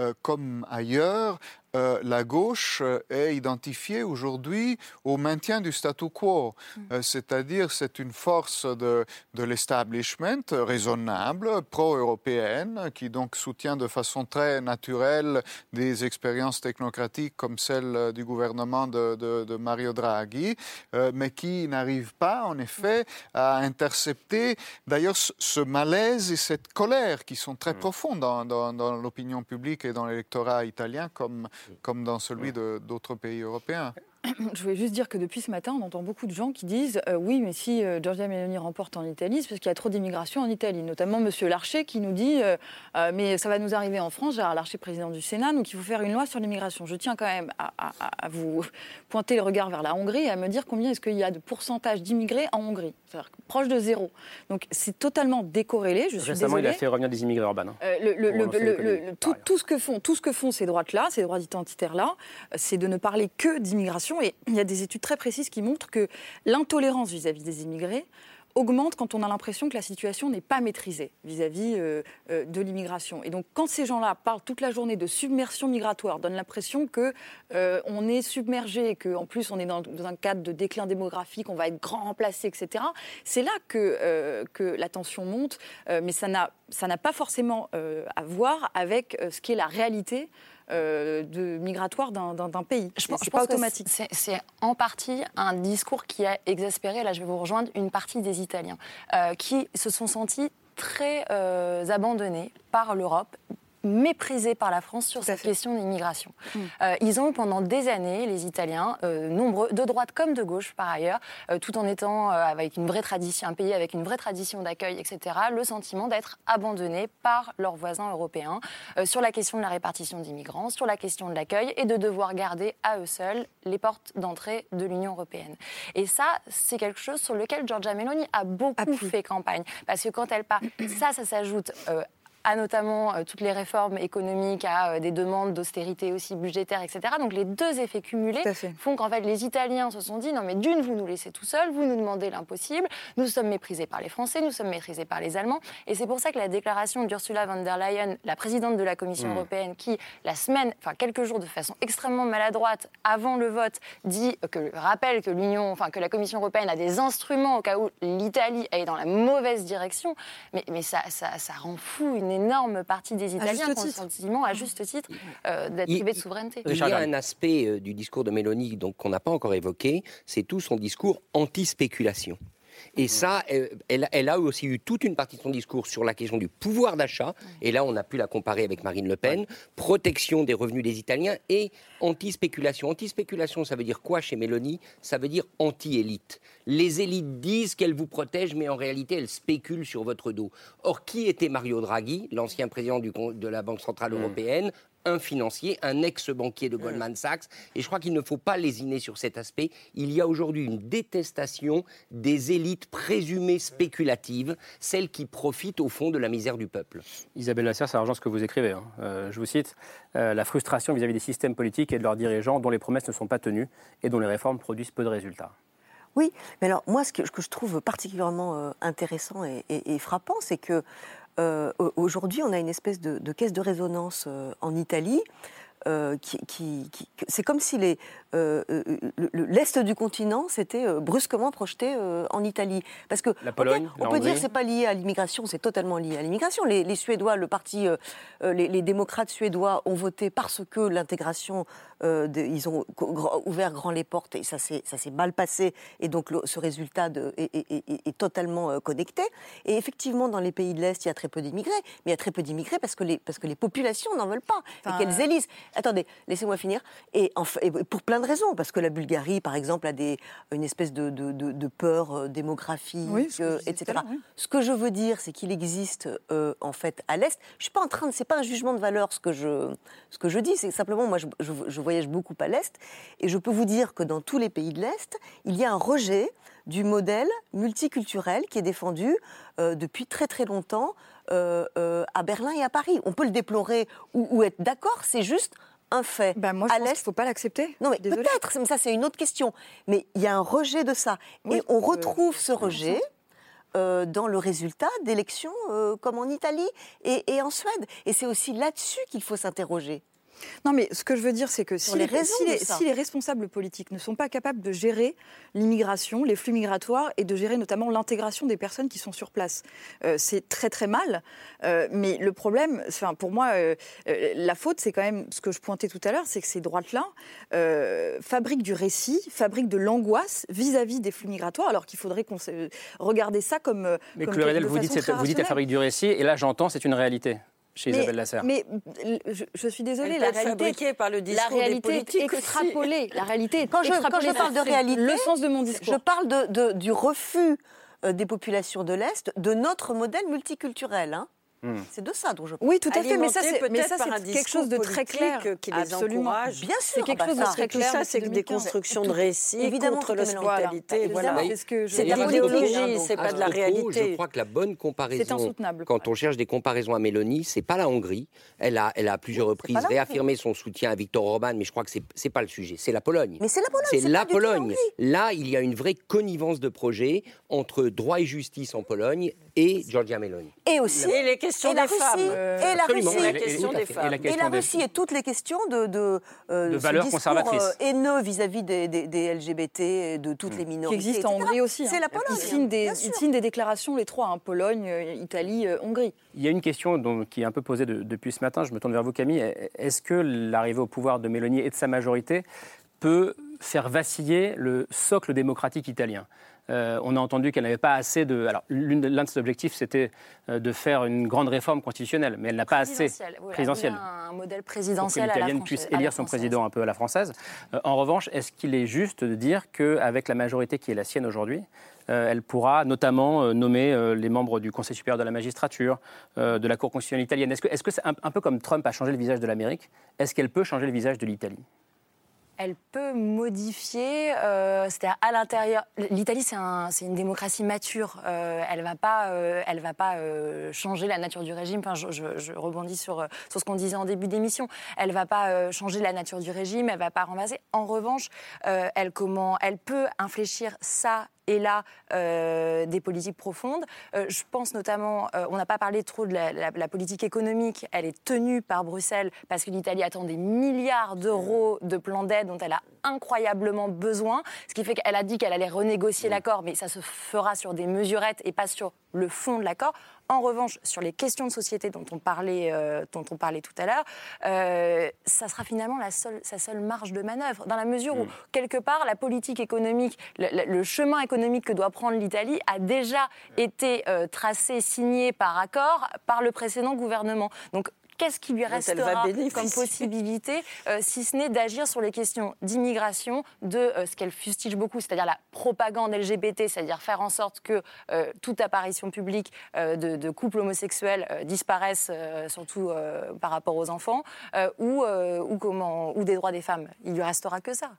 euh, comme ailleurs, euh, la gauche euh, est identifiée aujourd'hui au maintien du statu quo, mm. c'est-à-dire c'est une force de, de l'establishment raisonnable, pro-européenne, qui donc soutient de façon très naturelle des expériences technocratiques comme celle du gouvernement de, de, Mario Draghi, mais qui n'arrive pas en effet à intercepter d'ailleurs ce malaise et cette colère qui sont très mm. dans, dans, dans l'opinion publique dans l'électorat italien comme, comme dans celui d'autres pays européens. Je voulais juste dire que depuis ce matin, on entend beaucoup de gens qui disent euh, oui, mais si euh, Giorgia Meloni remporte en Italie, c'est parce qu'il y a trop d'immigration en Italie. Notamment M. Larcher qui nous dit euh, mais ça va nous arriver en France, Gérard Larcher, président du Sénat, donc il faut faire une loi sur l'immigration. Je tiens quand même à, vous pointer le regard vers la Hongrie et à me dire combien est-ce qu'il y a de pourcentage d'immigrés en Hongrie. C'est-à-dire proche de zéro. Donc c'est totalement décorrélé. Je suis Récemment, il a fait revenir des immigrés urbains. Hein. tout, tout, ce que font, tout ce que font ces droites-là, ces droits identitaires-là, c'est de ne parler que d'immigration et il y a des études très précises qui montrent que l'intolérance vis-à-vis des immigrés augmente quand on a l'impression que la situation n'est pas maîtrisée vis-à-vis euh, euh, de l'immigration. Et donc, quand ces gens-là parlent toute la journée de submersion migratoire, donnent l'impression que euh, on est submergé, qu'en plus on est dans, un cadre de déclin démographique, on va être grand remplacé, etc. C'est là que, que la tension monte, mais ça n'a pas forcément à voir avec ce qui est la réalité euh, de migratoire d'un pays. Je pense, pas automatique. C'est en partie un discours qui a exaspéré, là je vais vous rejoindre, une partie des Italiens, euh, qui se sont sentis très euh, abandonnés par l'Europe méprisés par la France sur cette question d'immigration. Mm. Euh, ils ont pendant des années, les Italiens, euh, nombreux, de droite comme de gauche par ailleurs, euh, tout en étant avec une vraie tradition, un pays avec une vraie tradition d'accueil, etc., le sentiment d'être abandonnés par leurs voisins européens sur la question de la répartition d'immigrants, sur la question de l'accueil et de devoir garder à eux seuls les portes d'entrée de l'Union européenne. Et ça, c'est quelque chose sur lequel Giorgia Meloni a beaucoup fait campagne. Parce que quand elle parle, ça, ça s'ajoute à notamment euh, toutes les réformes économiques, à euh, des demandes d'austérité aussi budgétaire, etc. Donc les deux effets cumulés font qu'en fait les Italiens se sont dit non mais d'une vous nous laissez tout seuls, vous nous demandez l'impossible, nous sommes méprisés par les Français, nous sommes méprisés par les Allemands, et c'est pour ça que la déclaration d'Ursula von der Leyen, la présidente de la Commission mmh. européenne, qui la semaine, enfin quelques jours de façon extrêmement maladroite avant le vote, dit que rappelle que l'Union, enfin que la Commission européenne a des instruments au cas où l'Italie est dans la mauvaise direction, mais, mais ça, ça, ça rend fou une une énorme partie des Italiens qui ont le sentiment, à juste titre, euh, d'être Il- privés de souveraineté. Il y a un aspect euh, du discours de Mélanie donc, qu'on n'a pas encore évoqué, c'est tout son discours anti-spéculation. Et ça, elle, elle a aussi eu toute une partie de son discours sur la question du pouvoir d'achat. Et là, on a pu la comparer avec Marine Le Pen. Protection des revenus des Italiens et anti-spéculation. Anti-spéculation, ça veut dire quoi chez Mélanie? Ça veut dire anti-élite. Les élites disent qu'elles vous protègent, mais en réalité, elles spéculent sur votre dos. Or, qui était Mario Draghi, l'ancien président du de la Banque Centrale Européenne? Un financier, un ex-banquier de Goldman Sachs. Et je crois qu'il ne faut pas lésiner sur cet aspect. Il y a aujourd'hui une détestation des élites présumées spéculatives, celles qui profitent au fond de la misère du peuple. Isabelle Lasserre, ça rejoint ce que vous écrivez. hein. Euh, je vous cite euh, La frustration vis-à-vis des systèmes politiques et de leurs dirigeants dont les promesses ne sont pas tenues et dont les réformes produisent peu de résultats. Oui, mais alors moi, ce que, je trouve particulièrement euh, intéressant et, et- et frappant, c'est que euh, au- aujourd'hui, on a une espèce de, de caisse de résonance euh, en Italie. euh, qui, qui- qui- que- c'est comme si les, euh, le- le- l'est du continent s'était euh, brusquement projeté en Italie. Parce que La Pologne, on la peut dire que c'est pas lié à l'immigration, c'est totalement lié à l'immigration. Les, les Suédois, le parti, les, les démocrates suédois ont voté parce que l'intégration, euh, de- ils ont ouvert grand les portes et ça s'est mal passé. Et donc le- ce résultat de- est, est- est- est totalement euh, connecté. Et effectivement, dans les pays de l'Est, il y a très peu d'immigrés, mais il y a très peu d'immigrés parce que les parce que les populations n'en veulent pas Enfin, et qu'elles élisent. Attendez, laissez-moi finir. Et, en fait- et pour plein de raisons, parce que la Bulgarie, par exemple, a des, une espèce de, de- de- de peur euh, démographique, Oui, euh, etc. oui. Ce que je veux dire, c'est qu'il existe euh, en fait à l'est. Je suis pas en train, de- c'est pas un jugement de valeur ce que je ce que je dis. C'est simplement moi, je, je- je voyage beaucoup à l'est et je peux vous dire que dans tous les pays de l'est, il y a un rejet du modèle multiculturel qui est défendu euh, depuis très très longtemps euh, euh, à Berlin et à Paris. On peut le déplorer ou, ou être d'accord, c'est juste un fait. Ben, moi, je à pense faut pas l'accepter. non, mais peut-être, mais ça c'est une autre question. Mais il y a un rejet de ça. Oui, et on retrouve ce rejet euh, dans le résultat d'élections euh, comme en Italie et, et en Suède. Et c'est aussi là-dessus qu'il faut s'interroger. Non, mais ce que je veux dire, c'est que si les les, raisons si de les- ça. si les responsables politiques ne sont pas capables de gérer l'immigration, les flux migratoires et de gérer notamment l'intégration des personnes qui sont sur place, euh, c'est très très mal. Euh, mais le problème, enfin, pour moi, euh, la faute, c'est quand même ce que je pointais tout à l'heure, c'est que ces droites-là euh, fabriquent du récit, fabriquent de l'angoisse vis-à-vis des flux migratoires, alors qu'il faudrait qu'on regarder ça comme. Mais comme Chloé Ridel, de vous dites, façon c'est- très vous dites la rationnelle. fabrique du récit, et là j'entends, c'est une réalité chez Mais- Isabelle Lasserre. Mais je, je suis désolée, Elle la réalité, par le la discours des est politiques aussi. extrapolée. La réalité est Quand je, quand je parle de réalité, le sens de mon je discours. parle de, de- du refus euh, des populations de l'Est de notre modèle multiculturel. hein. Hmm. C'est de ça dont je parle. Oui, tout à fait, mais ça, c'est c'est quelque chose de très clair. qui les Absolument. encourage. Bien C'est sûr, quelque bah chose de très Tout clair. ça, c'est des 2015. constructions de récits évidemment, contre l'hospitalité. Voilà. C'est C'est de l'idéologie, c'est pas de la réalité. Je crois que la bonne comparaison, C'est quand on cherche des comparaisons à Mélanie, c'est pas la Hongrie. Elle a, elle a à plusieurs reprises réaffirmé son soutien à Viktor Orban, mais je crois que c'est c'est pas le sujet. C'est la Pologne. Mais c'est la Pologne, C'est c'est la Pologne. Là, il y a une vraie connivence de projets entre droit et justice en Pologne et Giorgia Meloni. Et aussi, Et les questions et la des femmes. Russie, Euh, et la Absolument. Russie, Et- la des femmes. Et Russie et toutes les questions de, de, euh, De valeurs conservatrices. euh, haineux vis-à-vis des, des- des LGBT et de toutes les qui minorités. existe en etc. Hongrie aussi. C'est hein. la Pologne. Ils signent, des, bien ils sûr. signent des déclarations, les trois, hein, Pologne, euh, Italie, euh, Hongrie. Il y a une question qui est un peu posée de- depuis ce matin, je me tourne vers vous Camille. Est-ce que l'arrivée au pouvoir de Mélanie et de sa majorité peut faire vaciller le socle démocratique italien? Euh, on a entendu qu'elle n'avait pas assez de. Alors, l'un de ses objectifs, c'était euh, de faire une grande réforme constitutionnelle, mais elle n'a pas assez. Présidentielle, oui, un modèle pour que présidentiel à la l'italienne puisse élire son président un peu à la française. Euh, en revanche, est-ce qu'il est juste de dire qu'avec la majorité qui est la sienne aujourd'hui, euh, elle pourra notamment euh, nommer euh, les membres du Conseil supérieur de la magistrature, de la Cour constitutionnelle italienne? Est-ce que est-ce que c'est un, un peu comme Trump a changé le visage de l'Amérique? Est-ce qu'elle peut changer le visage de l'Italie? Elle peut modifier, euh, c'est-à-dire à l'intérieur. L'Italie, c'est un- c'est une démocratie mature. Euh, elle va pas, euh, elle va pas changer la nature du régime. Je, rebondis sur, ce qu'on disait en début d'émission. Elle va pas changer la nature du régime. Elle va pas renverser. En revanche, elle comment, elle peut infléchir ça et là euh, des politiques profondes. Euh, je pense notamment, euh, on n'a pas parlé trop de la, la- la politique économique, elle est tenue par Bruxelles parce que l'Italie attend des milliards d'euros de plans d'aide dont elle a incroyablement besoin, ce qui fait qu'elle a dit qu'elle allait renégocier l'accord, mais ça se fera sur des mesurettes et pas sur le fond de l'accord. En revanche, sur les questions de société dont on parlait, euh, dont on parlait tout à l'heure, euh, ça sera finalement la seule, sa seule marge de manœuvre, dans la mesure où, quelque part, la politique économique, le, le chemin économique que doit prendre l'Italie a déjà été euh, tracé, signé par accord par le précédent gouvernement. Donc qu'est-ce qui lui restera comme possibilité, euh, si ce n'est d'agir sur les questions d'immigration, de euh, ce qu'elle fustige beaucoup, c'est-à-dire la propagande LGBT, c'est-à-dire faire en sorte que euh, toute apparition publique de, de, couples homosexuels disparaisse, surtout par rapport aux enfants, ou, ou, comment, ou des droits des femmes. Il lui restera que ça.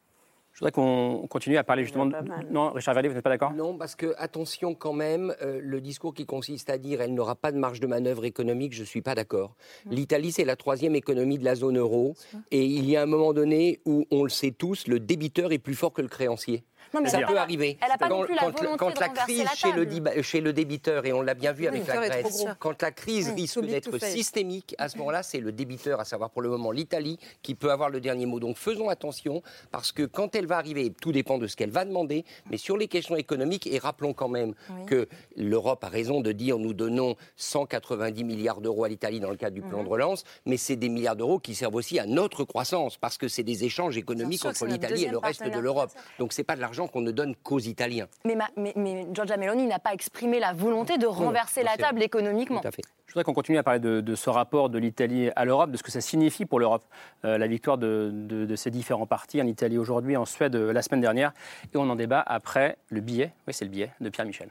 Je voudrais qu'on continue à parler justement. Non, Richard Vallée, vous n'êtes pas d'accord? Non, parce que, attention quand même, euh, le discours qui consiste à dire elle n'aura pas de marge de manœuvre économique, je ne suis pas d'accord. L'Italie, c'est la troisième économie de la zone euro. Et il y a un moment donné où, on le sait tous, le débiteur est plus fort que le créancier ça peut arriver. Elle a pas quand, la quand, quand la crise chez, le, chez le débiteur, et on l'a bien vu avec la Grèce, quand la crise risque d'être systémique, à ce moment-là, c'est le débiteur, à savoir pour le moment l'Italie, qui peut avoir le dernier mot. Donc faisons attention, parce que quand elle va arriver, tout dépend de ce qu'elle va demander, mais sur les questions économiques, et rappelons quand même que l'Europe a raison de dire nous donnons 190 milliards d'euros à l'Italie dans le cadre du plan mhm. de relance, mais c'est des milliards d'euros qui servent aussi à notre croissance, parce que c'est des échanges économiques entre l'Italie et le reste de l'Europe. Donc c'est pas de l'argent qu'on ne donne qu'aux Italiens. Mais, mais, Giorgia Meloni n'a pas exprimé la volonté de renverser la table économiquement. Je voudrais qu'on continue à parler de, ce rapport de l'Italie à l'Europe, de ce que ça signifie pour l'Europe, euh, la victoire de, ces différents partis en Italie aujourd'hui, en Suède euh, la semaine dernière. Et on en débat après le billet, oui c'est le billet, de Pierre Michel.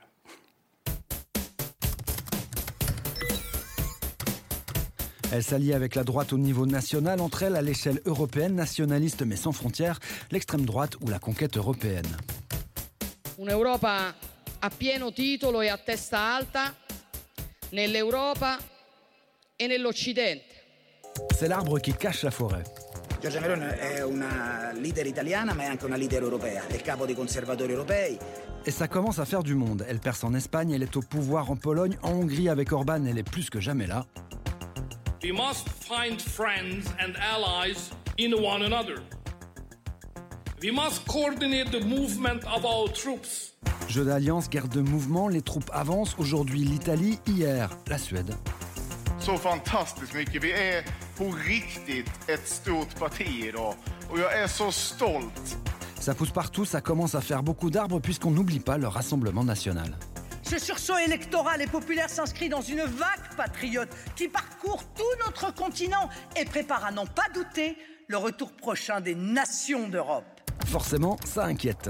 Elle s'allie avec la droite au niveau national, entre elles à l'échelle européenne, nationaliste mais sans frontières, l'extrême droite ou la conquête européenne. Un'Europa a pieno titolo e a testa alta nell'Europa e nell'Occidente. C'est l'arbre qui cache la forêt. Giorgia Meloni è una leader italiana ma è anche una leader europea, è capo dei conservatori europei. Et ça commence à faire du monde. Elle perce en Espagne, elle est au pouvoir en Pologne, en Hongrie avec Orban, elle est plus que jamais là. We must find friends and allies in one another. We must coordinate the movement of our troops. Jeu d'alliance, guerre de mouvement, les troupes avancent. Aujourd'hui l'Italie, hier la Suède. Så fantastiskt mycket. Vi är på riktigt ett stort parti idag. Och jag är så stolt. Ça pousse partout, ça commence à faire beaucoup d'arbres puisqu'on n'oublie pas le Rassemblement national. Ce sursaut électoral et populaire s'inscrit dans une vague patriote qui parcourt tout notre continent et prépare à n'en pas douter le retour prochain des nations d'Europe. Forcément, ça inquiète.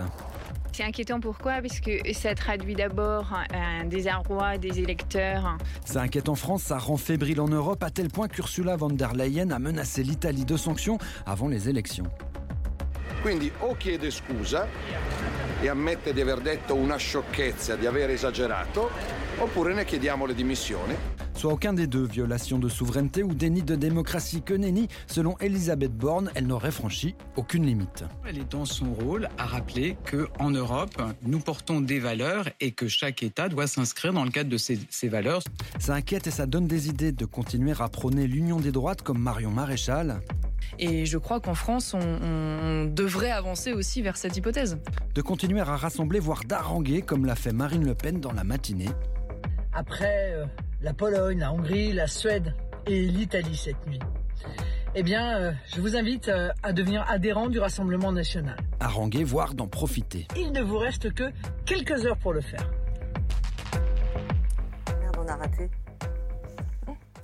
C'est inquiétant pourquoi? Parce que ça traduit d'abord un désarroi des électeurs. Ça inquiète en France, ça rend fébrile en Europe à tel point qu'Ursula von der Leyen a menacé l'Italie de sanctions avant les élections. Quindi o chiede scusa e ammette di aver detto una sciocchezza, di aver esagerato, oppure ne chiediamo le dimissioni. Soit aucun des deux, violation de souveraineté ou déni de démocratie que nenni, selon Elisabeth Borne, elle n'aurait franchi aucune limite. Elle est dans son rôle à rappeler qu'en Europe, nous portons des valeurs et que chaque État doit s'inscrire dans le cadre de ces, ces, valeurs. Ça inquiète et ça donne des idées de continuer à prôner l'union des droites comme Marion Maréchal. Et je crois qu'en France, on, devrait avancer aussi vers cette hypothèse. De continuer à rassembler, voire d'haranguer, comme l'a fait Marine Le Pen dans la matinée. Après euh, la Pologne, la Hongrie, la Suède et l'Italie cette nuit, eh bien, euh, je vous invite euh, à devenir adhérent du Rassemblement national. Haranguer, voire d'en profiter. Il ne vous reste que quelques heures pour le faire. Merde, on a raté.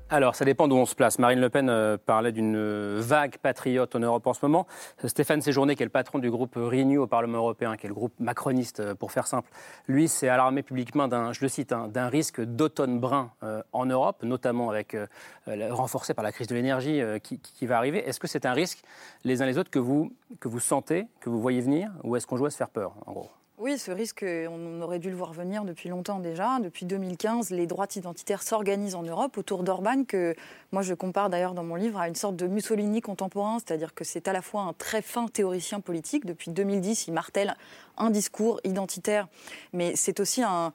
Alors, ça dépend d'où on se place. Marine Le Pen euh, parlait d'une vague patriote en Europe en ce moment. Stéphane Séjourné, qui est le patron du groupe Renew au Parlement européen, qui est le groupe macroniste, euh, pour faire simple, lui s'est alarmé publiquement d'un, hein, risque d'automne brun euh, en Europe, notamment avec, renforcé par la crise de l'énergie qui, qui, va arriver. Est-ce que c'est un risque, les uns les autres, que vous, que vous sentez, que vous voyez venir, ou est-ce qu'on joue à se faire peur, en gros? Oui, ce risque, on aurait dû le voir venir depuis longtemps déjà. Depuis 2015, les droits identitaires s'organisent en Europe autour d'Orban, que moi je compare d'ailleurs dans mon livre à une sorte de Mussolini contemporain, c'est-à-dire que c'est à la fois un très fin théoricien politique. Depuis 2010, il martèle un discours identitaire, mais c'est aussi un,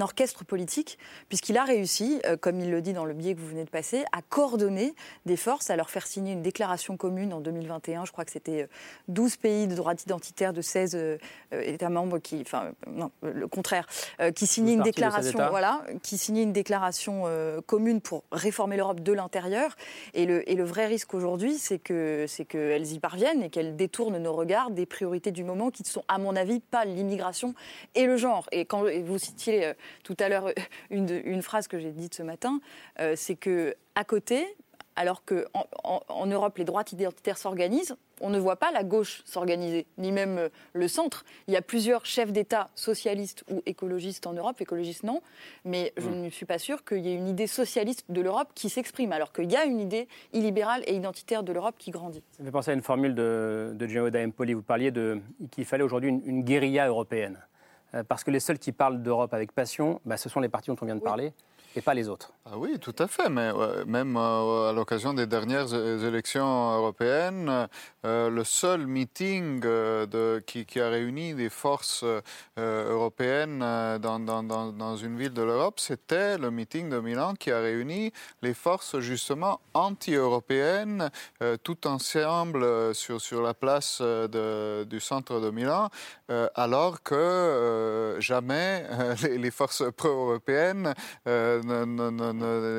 orchestre politique, puisqu'il a réussi, euh, comme il le dit dans le billet que vous venez de passer, à coordonner des forces, à leur faire signer une déclaration commune en 2021. Je crois que c'était 12 euh, pays de droits identitaires de 16 États membres qui, enfin, non, le contraire, qui signent une déclaration, voilà, qui signent une déclaration euh, commune pour réformer l'Europe de l'intérieur. Et le, et le vrai risque aujourd'hui, c'est que c'est qu'elles y parviennent et qu'elles détournent nos regards des priorités du moment, qui ne sont, à mon avis, pas l'immigration et le genre. Et quand vous citiez euh, tout à l'heure une, une phrase que j'ai dite ce matin, euh, c'est que à côté, alors qu'en en, en Europe, les droites identitaires s'organisent, on ne voit pas la gauche s'organiser, ni même euh, le centre. Il y a plusieurs chefs d'État socialistes ou écologistes en Europe, écologistes non, mais je ne suis pas sûre qu'il y ait une idée socialiste de l'Europe qui s'exprime, alors qu'il y a une idée illibérale et identitaire de l'Europe qui grandit. Ça me fait penser à une formule de, de Empoli. Vous parliez qu'il fallait aujourd'hui une, une guérilla européenne. Euh, parce que les seuls qui parlent d'Europe avec passion, bah, ce sont les partis dont on vient de parler, et pas les autres. Ah oui, tout à fait. Mais même euh, à l'occasion des dernières élections européennes, euh, le seul meeting euh, qui, a réuni des forces européennes dans, une ville de l'Europe, c'était le meeting de Milan qui a réuni les forces justement anti-européennes, tout ensemble sur, sur la place du centre de Milan, alors que jamais les, forces pro-européennes ne, ne-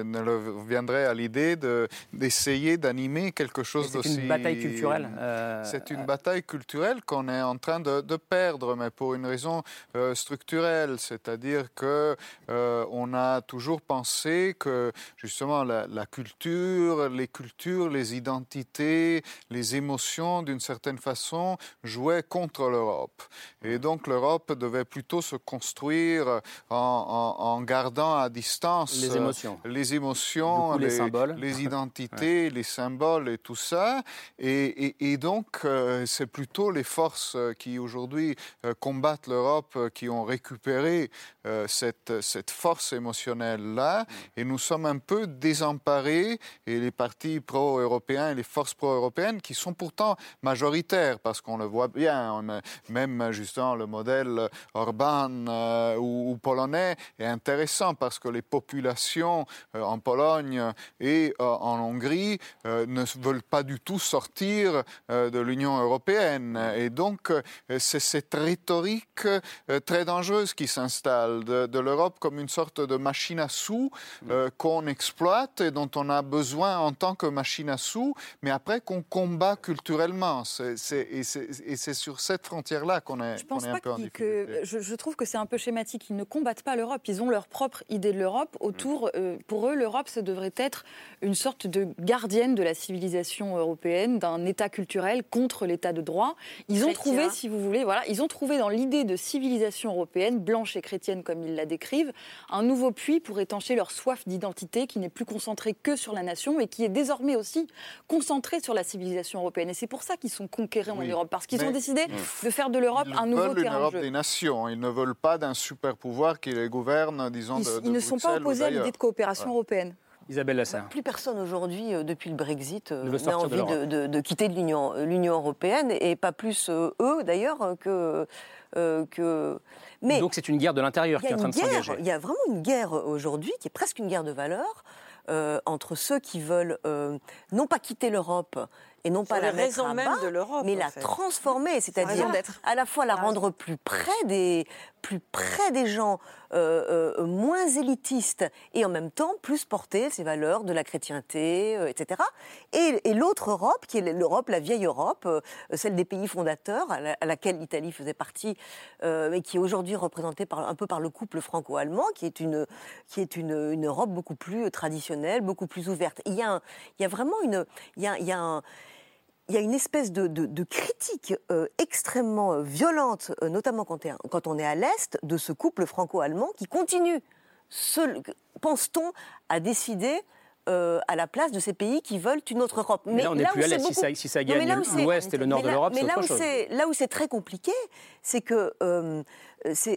ne- viendraient à l'idée de- d'essayer d'animer quelque chose C'est d'aussi... une bataille culturelle. euh, C'est une bataille culturelle qu'on est en train de, de perdre, mais pour une raison euh, structurelle, c'est-à-dire que euh, on a toujours pensé que justement la, la culture, les cultures, les identités, les émotions, d'une certaine façon, jouaient contre l'Europe. Et donc l'Europe devait plutôt se construire en, en- en gardant à distance Les euh, émotions. les émotions, coup, les symboles. les identités, les symboles et tout ça. Et, et- et donc, euh, c'est plutôt les forces euh, qui aujourd'hui combattent l'Europe qui ont récupéré cette, cette force émotionnelle-là. Et nous sommes un peu désemparés. Et les partis pro-européens et les forces pro-européennes, qui sont pourtant majoritaires, parce qu'on le voit bien, on a- même justement le modèle Orban euh, ou, ou polonais est intéressant parce que les populations euh, en Pologne et euh, en Hongrie euh, ne veulent pas du tout sortir de l'Union européenne. Et donc, c'est cette rhétorique très dangereuse qui s'installe de, de l'Europe comme une sorte de machine à sous euh, qu'on exploite et dont on a besoin en tant que machine à sous, mais après qu'on combat culturellement. Et c'est et c'est sur cette frontière-là qu'on est, Je pense qu'on est un peu en difficulté. que je, je trouve que c'est un peu schématique. Ils ne combattent pas l'Europe. Ils ont leur propre idée de l'Europe. Autour, euh, pour eux, l'Europe, ça devrait être une sorte de gardienne de la civilisation européenne, d'un État culturel contre l'État de droit. Ils ont trouvé, si vous voulez, voilà, ils ont trouvé dans l'idée de civilisation européenne, blanche et chrétienne comme ils la décrivent, un nouveau puits pour étancher leur soif d'identité qui n'est plus concentrée que sur la nation, mais qui est désormais aussi concentrée sur la civilisation européenne. Et c'est pour ça qu'ils sont conquérants Oui. en Europe, parce qu'ils ont décidé Mm. de faire de l'Europe Ils un nouveau veulent une terrain Europe des nations. Ils ne veulent pas d'un super pouvoir qui les gouverne, disons, Ils, de, de ils ne sont pas Opposés à l'idée de coopération Ouais. européenne. Isabelle Lasserre. Plus personne aujourd'hui, euh, depuis le Brexit, euh, n'a envie de, l'Europe. de- de quitter de l'Union euh, l'Union européenne, et pas plus euh, eux d'ailleurs que. euh, que... Mais Donc c'est une guerre de l'intérieur qui est en train une de s'engager. guerre, il y a vraiment une guerre aujourd'hui qui est presque une guerre de valeurs euh, entre ceux qui veulent euh, non pas quitter l'Europe et non pas la mettre à même bas, de l'Europe, mais la fait. transformer, c'est-à-dire à la fois la rendre plus près des plus près des gens, euh, euh, moins élitistes et en même temps plus porter ces valeurs de la chrétienté, euh, etc. Et, et l'autre Europe, qui est l'Europe, la vieille Europe, celle des pays fondateurs, à, la- à laquelle l'Italie faisait partie, mais qui est aujourd'hui représentée par, un peu par le couple franco-allemand, qui est une qui est une, une Europe beaucoup plus traditionnelle, beaucoup plus ouverte. Il y a, un- il y a vraiment une, il y a, il y a un il y a une espèce de, de- critique euh, extrêmement euh, violente, euh, notamment quand, on est à l'Est, de ce couple franco-allemand qui continue, pense-t-on, à décider euh, à la place de ces pays qui veulent une autre Europe. Mais là, on n'est où plus à l'Est. Si ça- si gagne l'Ouest et le nord de l'Europe, mais c'est là autre où chose. c'est- Là où c'est très compliqué, c'est que euh,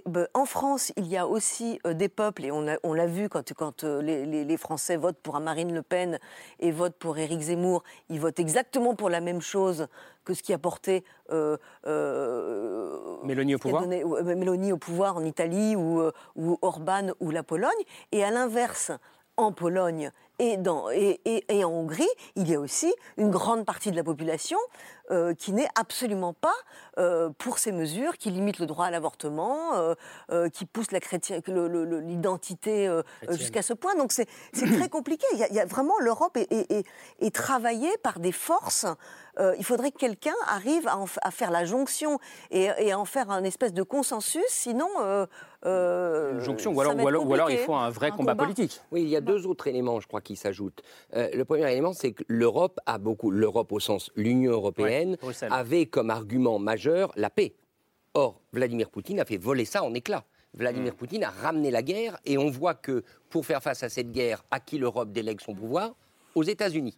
ben, en France, il y a aussi euh, des peuples, et on, l'a vu quand, quand euh, les, les- les Français votent pour Marine Le Pen et votent pour Éric Zemmour, ils votent exactement pour la même chose que ce qui a porté euh, Mélanie au pouvoir donné- Mélanie au pouvoir en Italie ou, ou Orban ou la Pologne. Et à l'inverse, en Pologne Et, dans, et, et- et en Hongrie, il y a aussi une grande partie de la population euh, qui n'est absolument pas euh, pour ces mesures qui limitent le droit à l'avortement, euh, euh, qui poussent la chrétien- le- le- le- l'identité euh, jusqu'à ce point. Donc c'est c'est très compliqué. Il y a, il y a vraiment l'Europe est, est- est- est travaillée par des forces. Euh, il faudrait que quelqu'un arrive à, en f- à faire la jonction et, et à en faire un espèce de consensus. Sinon, euh, euh, Une jonction, ou alors, va ou être alors, ou alors il faut un vrai combat, politique. Oui, il y a deux autres éléments, je crois, qui s'ajoutent. Euh, le premier élément, c'est que l'Europe a beaucoup, l'Europe au sens l'Union européenne, Ouais, avait comme argument majeur la paix. Or, Vladimir Poutine a fait voler ça en éclats. Vladimir Hmm. Poutine a ramené la guerre et on voit que pour faire face à cette guerre, à qui l'Europe délègue son pouvoir Aux États-Unis.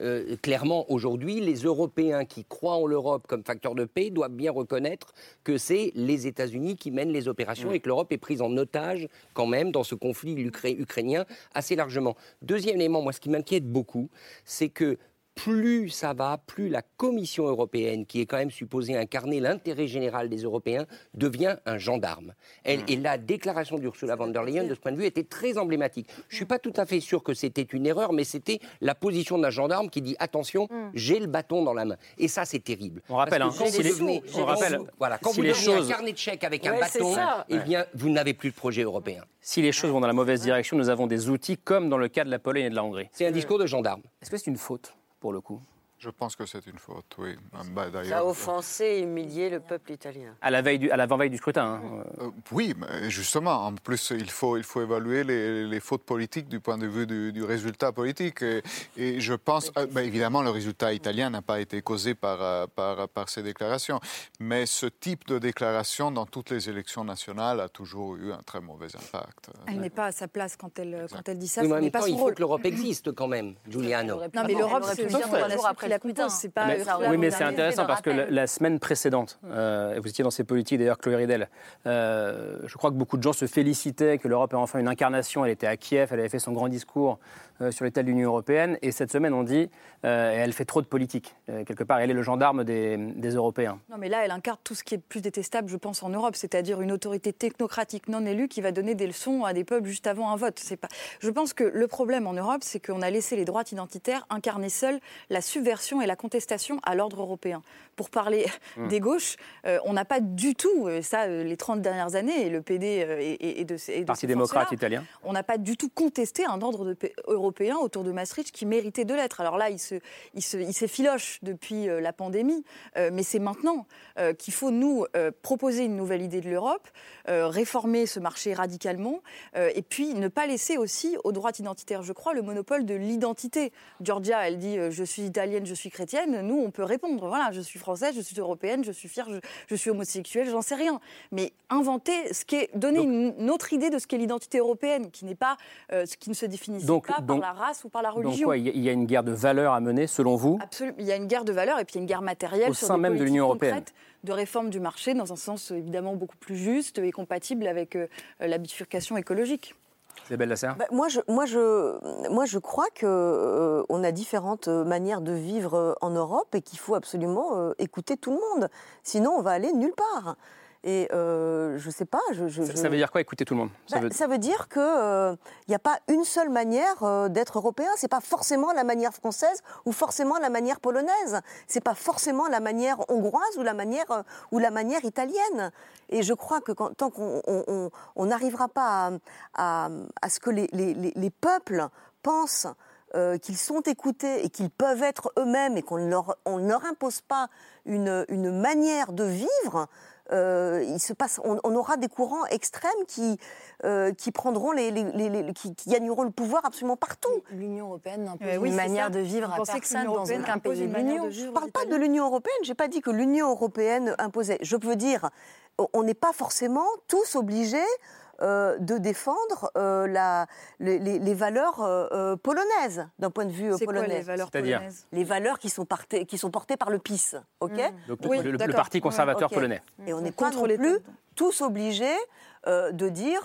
Euh, clairement, aujourd'hui, les Européens qui croient en l'Europe comme facteur de paix doivent bien reconnaître que c'est les États-Unis qui mènent les opérations et que l'Europe est prise en otage quand même dans ce conflit ukrainien assez largement. Deuxième élément, moi, ce qui m'inquiète beaucoup, c'est que plus ça va, plus la Commission européenne, qui est quand même supposée incarner l'intérêt général des Européens, devient un gendarme. Elle, Et la déclaration d'Ursula von der Leyen, de ce point de vue, était très emblématique. Je ne suis pas tout à fait sûr que c'était une erreur, mais c'était la position d'un gendarme qui dit attention, j'ai le bâton dans la main. Et ça, c'est terrible. On rappelle, hein, quand si vous les- devenez- on quand rappelle, vous- voilà, quand si vous les devenez choses- un carnet de chèques avec un Ouais, bâton, eh bien, vous n'avez plus de projet européen. Si les choses vont dans la mauvaise direction, nous avons des outils comme dans le cas de la Pologne et de la Hongrie. C'est un discours de gendarme. Est-ce que c'est une faute, pour le coup Je pense que c'est une faute, oui. Bah, Ça a D'ailleurs, offensé et humilié le peuple italien. À la veille du, à l'avant-veille du scrutin. hein. Euh, oui, mais justement, en plus, il faut, il faut évaluer les, les fautes politiques du point de vue du, du résultat politique. Et, et je pense, euh, ben, évidemment, le résultat italien n'a pas été causé par, euh, par, par ces déclarations. Mais ce type de déclaration, dans toutes les élections nationales, a toujours eu un très mauvais impact. Elle n'est pas à sa place quand elle, quand elle dit ça. Oui, mais en même pas temps, son il faut rôle. que l'Europe existe quand même, Giuliano. Non, mais l'Europe, c'est la la. C'est pas Mais- oui, mais c'est intéressant parce que la, semaine précédente, euh, vous étiez dans ces politiques d'ailleurs, Chloé Ridel, euh, je crois que beaucoup de gens se félicitaient que l'Europe ait enfin une incarnation. Elle était à Kiev, elle avait fait son grand discours sur l'état de l'Union européenne. Et cette semaine, on dit euh, elle fait trop de politique. Euh, quelque part, elle est le gendarme des, des Européens. Non, mais là, elle incarne tout ce qui est plus détestable, je pense, en Europe, c'est-à-dire une autorité technocratique non élue qui va donner des leçons à des peuples juste avant un vote. C'est pas... Je pense que le problème en Europe, c'est qu'on a laissé les droites identitaires incarner seuls la subversion et la contestation à l'ordre européen. Pour parler Hmm. des gauches, euh, on n'a pas du tout, euh, ça, euh, les 30 dernières années, et le PD euh, et, de, et de Parti ces démocrate italien. on n'a pas du tout contesté un ordre de paix européen autour de Maastricht qui méritait de l'être. Alors là, il se, depuis euh, la pandémie, euh, mais c'est maintenant euh, qu'il faut nous euh, proposer une nouvelle idée de l'Europe, réformer ce marché radicalement, et puis ne pas laisser aussi aux droites identitaires, je crois, le monopole de l'identité. Georgia, elle dit je suis italienne, je suis chrétienne. Nous, on peut répondre voilà, je suis française, je suis européenne, je suis fière, je, je suis homosexuelle, j'en sais rien. Mais inventer ce qui est donner une, une autre idée de ce qu'est l'identité européenne, qui n'est pas ce qui ne se définit Donc- pas donc- par la race ou par la Donc religion. quoi, il y a- une guerre de valeurs à mener, selon vous Absolument. Il y a une guerre de valeurs et puis il y a une guerre matérielle Au sur sein des même de l'Union européenne. de réforme du marché dans un sens euh, évidemment beaucoup plus juste et compatible avec euh, la bifurcation écologique. Isabelle Bah, moi, je, moi, je, moi, je crois que euh, on a différentes euh, manières de vivre euh, en Europe et qu'il faut absolument euh, écouter tout le monde. Sinon, on va aller nulle part. Et euh, je sais pas. Je, je- ça, veut dire quoi Écoutez tout le monde? Ça Bah, veut- ça veut dire qu'il n'y a pas une seule manière euh, d'être européen. C'est pas forcément la manière française ou forcément la manière polonaise. C'est pas forcément la manière hongroise ou la manière euh, ou la manière italienne. Et je crois que quand- tant qu'on on- on- on n'arrivera pas à, à- à ce que les, les- les- les peuples pensent euh, qu'ils sont écoutés et qu'ils peuvent être eux-mêmes et qu'on ne leur, on ne leur impose pas une, une manière de vivre, euh, il se passe, on, on aura des courants extrêmes qui, euh, qui prendront les, les- les- les- qui, qui gagneront le pouvoir absolument partout. L'Union européenne n'impose Eh oui, une manière ça. de vivre Vous à personne dans aucun pays de l'Union. Je ne parle pas de l'Union européenne, j'ai pas dit que l'Union européenne imposait. Je veux dire, on n'est pas forcément tous obligés euh, de défendre euh, la- les, valeurs euh, polonaises d'un point de vue euh, C'est quoi polonais. les valeurs polonaises? Les valeurs qui sont, partées- qui sont portées par le PiS, ok? Donc, Oui, le, parti conservateur Ok. polonais. Et on n'est Contre pas non plus tous obligés euh, de dire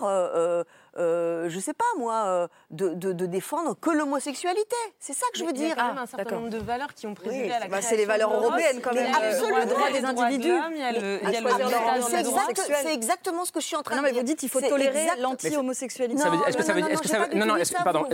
euh, je sais pas moi, euh, de, de- de défendre que l'homosexualité. C'est ça que je veux Il y a dire. quand même un certain nombre de valeurs qui ont présidé Oui, à la bah, c'est les valeurs européennes, quand Il y a même. le Absolument. droit des des individus. Il le, Mais il droit leur de orientation l'homme. sexuelle. C'est exactement ce que je suis en train Non, de mais dire. vous dites qu'il faut tolérer l'anti-homosexualité. Dire- est-ce que Non, ça veut non, dire- non, non, non, pardon,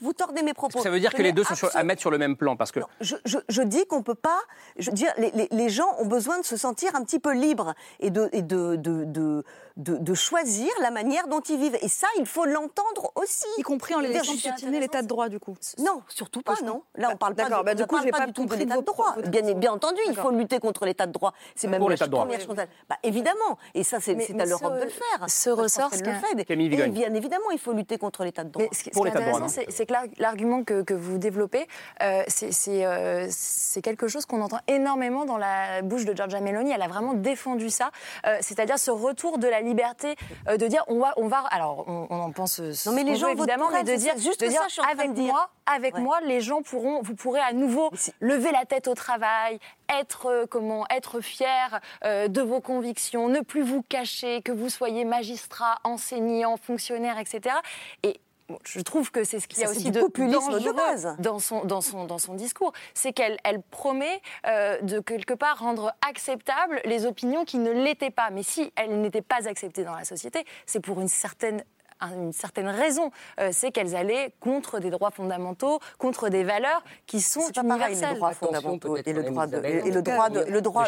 vous- tordez mes propos. Ça veut dire que les deux sont à mettre sur le même plan? Parce que je, dis qu'on peut pas. Je veux dire, les, les- les gens ont besoin de se sentir un petit peu libres et de, et de, de, de, de- de choisir la manière dont ils vivent. Et ça, il faut l'entendre aussi. Y compris en les laissant piétiner l'état de droit, du coup. Non, surtout pas, non. Là, on parle pas, de, bah, du ne coup, parle j'ai pas pas du tout de compris l'état de droit. Bien, bien entendu, il faut lutter contre l'état de droit. C'est même Pour la l'état de droit. première chose. Bah, évidemment. Et ça, c'est à l'Europe de le faire. ce ressort, ce fait. Et bien évidemment, il faut lutter contre l'état de droit. Mais ce qui, ce Pour qui est l'état de droit, intéressant, c'est que l'ar- l'argument que, vous développez, euh, c'est- euh, c'est quelque chose qu'on entend énormément dans la bouche de Giorgia Meloni. Elle a vraiment défendu ça, euh, c'est-à-dire ce retour de la liberté de dire on va, on va. Alors, on, on en pense. euh, Non, mais les gens évidemment, mais de dire, juste de ça, dire je suis en train avec de dire. moi, avec Ouais. moi, les gens pourront, vous pourrez à nouveau lever la tête au travail, être euh, comment, être fier euh, de vos convictions, ne plus vous cacher, que vous soyez magistrat, enseignant, fonctionnaire, etc. Et Bon, je trouve que c'est ce qu'il y a Ça, aussi de populisme de base. dans son, dans son, dans son discours. C'est qu'elle elle promet euh, de quelque part rendre acceptables les opinions qui ne l'étaient pas. Mais si elles n'étaient pas acceptées dans la société, c'est pour une certaine une certaine raison, Euh, c'est qu'elles allaient contre des droits fondamentaux, contre des valeurs qui sont C'est pas pareil, les universelles. droits Attention, fondamentaux et le droit de, et le droit de, le droit,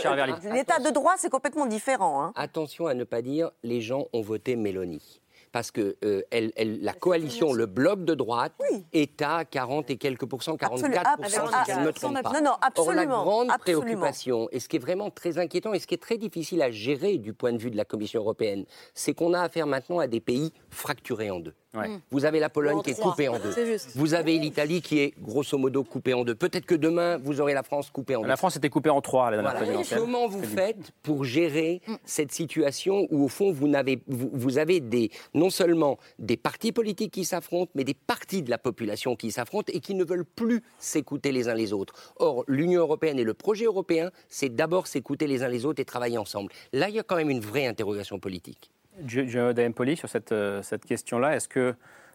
l'état de droit, c'est complètement différent. Hein. Attention à ne pas dire les gens ont voté Mélanie. Parce que euh, elle- elle- la coalition, le bloc de droite, est à 40 et quelques pourcents, 44 Absolument. si je ne me trompe pas. Non, non, Or, la absolument, grande absolument. préoccupation, et ce qui est vraiment très inquiétant, et ce qui est très difficile à gérer du point de vue de la Commission européenne, c'est qu'on a affaire maintenant à des pays fracturés en deux. Ouais. Vous avez la Pologne En qui est coupée en deux. Vous avez l'Italie qui est grosso modo coupée en deux. Peut-être que demain, vous aurez la France coupée en deux. la France était coupée en trois la dernière Voilà. Comment vous faites pour gérer cette situation où, au fond, vous, n'avez, vous, vous avez des, non seulement des partis politiques qui s'affrontent, mais des partis de la population qui s'affrontent et qui ne veulent plus s'écouter les uns les autres. Or, l'Union européenne et le projet européen, c'est d'abord s'écouter les uns les autres et travailler ensemble. Là, il y a quand même une vraie interrogation politique. Gio Poli, sur cette, euh, cette question-là, est-ce que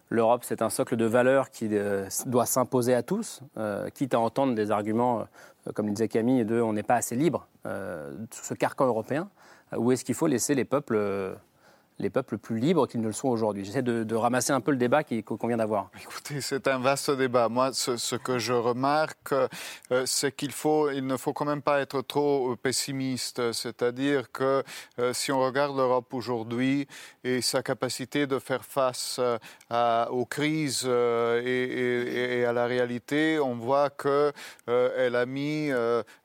l'Europe, c'est un socle de valeurs qui euh, doit s'imposer à tous, euh, quitte à entendre des arguments, comme le disait Camille, de on n'est pas assez libre sur ce carcan européen, ou est-ce qu'il faut laisser les peuples, les peuples plus libres qu'ils ne le sont aujourd'hui J'essaie de, ramasser un peu le débat qu'on vient d'avoir. Écoutez, c'est un vaste débat. Moi, ce, que je remarque, euh, c'est qu'il faut, il ne faut quand même pas être trop euh, pessimiste. C'est-à-dire que euh, si on regarde l'Europe aujourd'hui et sa capacité de faire face aux crises et, à la réalité, on voit que euh, elle a mis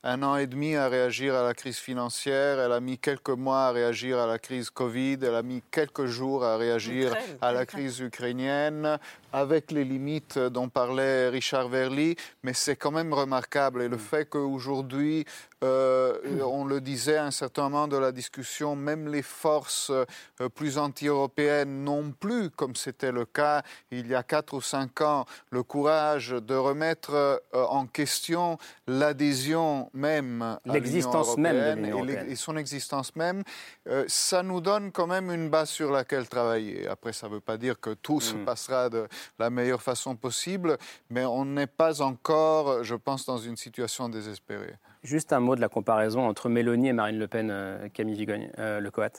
un an et demi à réagir à la crise financière, elle a mis quelques mois à réagir à la crise Covid, elle a mis quelques jours à réagir Ukraine. à la crise ukrainienne, avec les limites dont parlait Richard Verly, mais c'est quand même remarquable. Et le fait qu'aujourd'hui, euh, on le disait à un certain moment de la discussion, même les forces euh, plus anti-européennes n'ont plus, comme c'était le cas il y a quatre ou cinq ans, le courage de remettre euh, en question l'adhésion même à L'existence même de européenne l'Union et son existence même, ça nous donne quand même une base sur laquelle travailler. Après, ça ne veut pas dire que tout se Mm. passera de la meilleure façon possible, mais on n'est pas encore, je pense, dans une situation désespérée. Juste un mot de la comparaison entre Mélanie et Marine Le Pen, euh, Camille Vigogne, euh, le Coat.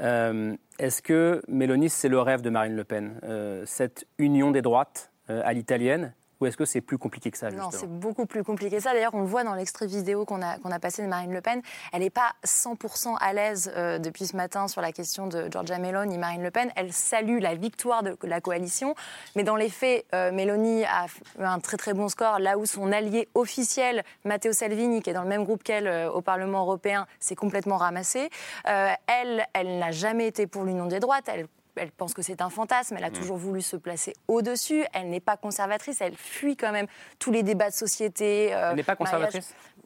Euh, Est-ce que Mélanie, c'est le rêve de Marine Le Pen euh, Cette union des droites à l'italienne Ou est-ce que c'est plus compliqué que ça Non, c'est beaucoup plus compliqué que ça. D'ailleurs, on le voit dans l'extrait vidéo qu'on a, qu'on a passé de Marine Le Pen. Elle n'est pas 100% à l'aise euh, depuis ce matin sur la question de Giorgia Meloni, Marine Le Pen. Elle salue la victoire de la coalition. Mais dans les faits, euh, Meloni a eu un très très bon score, là où son allié officiel, Matteo Salvini, qui est dans le même groupe qu'elle euh, au Parlement européen, s'est complètement ramassé. Elle, elle n'a jamais été pour l'union des droites. Elle elle pense que c'est un fantasme, elle a toujours voulu se placer au-dessus, elle n'est pas conservatrice, elle fuit quand même tous les débats de société. euh, Elle n'est pas mariage.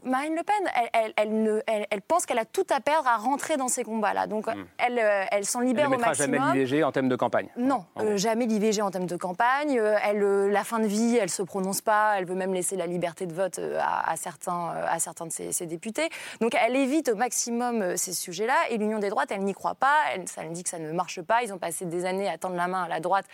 Marine Le Pen, elle, elle, elle ne, elle, elle pense qu'elle a tout à perdre à rentrer dans ces combats-là. Donc, elle, euh, elle s'en Elle libère ne au mettra jamais maximum. l'IVG en thème de campagne. Non, euh, jamais l'IVG en thème de campagne. Euh, Elle, euh, la fin de vie, elle se prononce pas. Elle veut même laisser la liberté de vote à, à certains, à certains de ses, ses députés. Donc elle évite au maximum ces sujets-là. Et l'Union des droites, elle n'y croit pas. Elle, ça elle dit que ça ne marche pas. Ils ont passé des années à tendre la main à la droite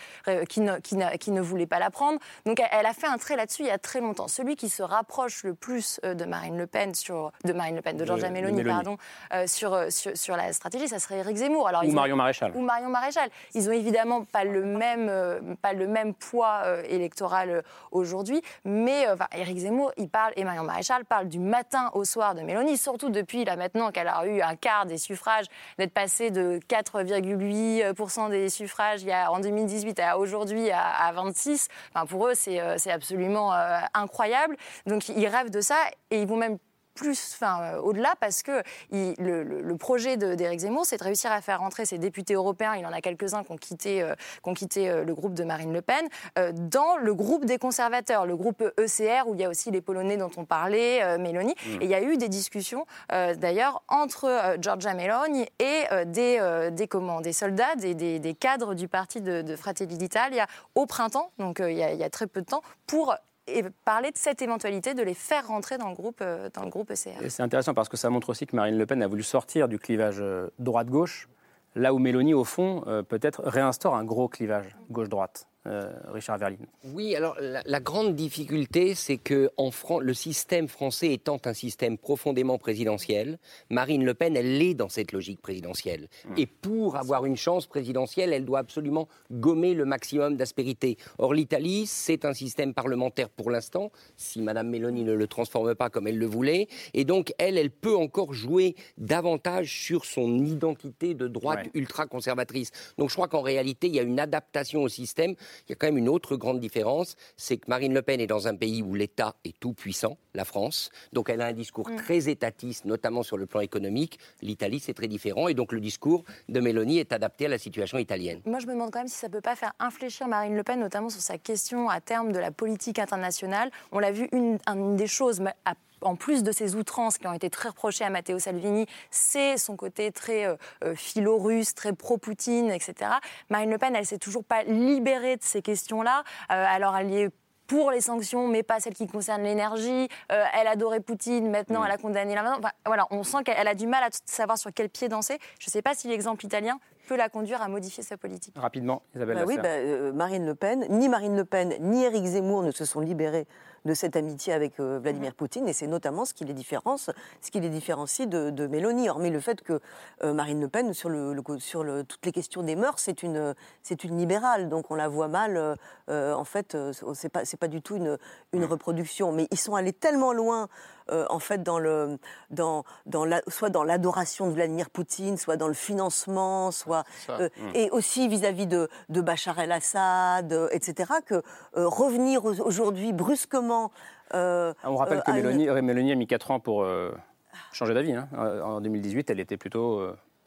qui, ne, qui, n'a- qui ne voulait pas la prendre. Donc elle, elle a fait un trait là-dessus il y a très longtemps. Celui qui se rapproche le plus de Marine Le Pen sur de Marine Le Pen, de Giorgia Meloni, pardon, euh, sur, euh, sur, sur la stratégie, ça serait Éric Zemmour. Alors, Ou ont- Marion Maréchal. Ou Marion Maréchal. Ils ont évidemment pas le même, euh, pas le même poids euh, électoral aujourd'hui, mais enfin, Éric Zemmour, il parle, et Marion Maréchal parle du matin au soir de Mélanie, surtout depuis là maintenant qu'elle a eu un quart des suffrages, d'être passée de 4,8% des suffrages il y a, en 2018 à aujourd'hui à, à 26. Enfin, pour eux, c'est c'est absolument incroyable. Donc ils rêvent de ça et ils vont même plus, enfin euh, au-delà, parce que il- le, projet de- d'Éric Zemmour, c'est de réussir à faire rentrer ces députés européens, il en a quelques-uns qui ont quitté, euh, qui ont quitté euh, le groupe de Marine Le Pen, euh, dans le groupe des conservateurs, le groupe ECR, où il y a aussi les Polonais dont on parlait, Mélanie. Mm. Et il y a eu des discussions, d'ailleurs, entre Giorgia Meloni et des, des, comment, des soldats, des, des- des cadres du parti de, de Fratelli d'Italia au printemps, donc il y, a, il y a très peu de temps, pour et parler de cette éventualité de les faire rentrer dans le groupe, euh, dans le groupe ECR. C'est intéressant parce que ça montre aussi que Marine Le Pen a voulu sortir du clivage euh, droite-gauche, là où Mélanie, au fond, euh, peut-être réinstaure un gros clivage gauche-droite. Euh, Richard Verlin. Oui, alors la, la grande difficulté, c'est que en Fran- le système français étant un système profondément présidentiel, Marine Le Pen, elle est dans cette logique présidentielle. Et pour avoir une chance présidentielle, elle doit absolument gommer le maximum d'aspérité. Or, l'Italie, c'est un système parlementaire pour l'instant, si Madame Meloni ne le transforme pas comme elle le voulait. Et donc, elle, elle peut encore jouer davantage sur son identité de droite Ouais. ultra-conservatrice. Donc, je crois qu'en réalité, il y a une adaptation au système. Il y a quand même une autre grande différence, c'est que Marine Le Pen est dans un pays où l'État est tout puissant, la France. Donc elle a un discours Mm. très étatiste, notamment sur le plan économique. L'Italie, c'est très différent. Et donc le discours de Mélanie est adapté à la situation italienne. Moi, je me demande quand même si ça ne peut pas faire infléchir Marine Le Pen, notamment sur sa question à terme de la politique internationale. On l'a vu, une, une des choses, à- en plus de ses outrances qui ont été très reprochées à Matteo Salvini, c'est son côté très euh, euh, philo-russe, très pro-Poutine, etc. Marine Le Pen, elle s'est toujours pas libérée de ces questions-là. Euh, alors, elle y est pour les sanctions, mais pas celles qui concernent l'énergie. Euh, elle adorait Poutine, maintenant elle a condamné la Enfin, voilà, on sent qu'elle elle a du mal à savoir sur quel pied danser. Je ne sais pas si l'exemple italien peut la conduire à modifier sa politique. Rapidement, Isabelle Bah oui, bah, euh, Marine Le Pen, ni Marine Le Pen, ni Éric Zemmour ne se sont libérés de cette amitié avec euh, Vladimir Poutine, et c'est notamment ce qui les différencie, ce qui les différencie de, de Mélanie. Hormis le fait que euh, Marine Le Pen, sur, le, le- sur le- toutes les questions des mœurs, c'est une, c'est une libérale, donc on la voit mal. euh, en fait, c'est pas, c'est pas du tout une, une reproduction, mais ils sont allés tellement loin. Euh, en fait, dans le, dans, dans la, soit dans l'adoration de Vladimir Poutine, soit dans le financement, soit euh, Mm. et aussi vis-à-vis de, de Bachar el-Assad, euh, etc., que revenir au- aujourd'hui brusquement. Ah, On rappelle que à une- Mélanie, Mélanie a mis 4 ans pour changer d'avis. hein. En 2018, elle était plutôt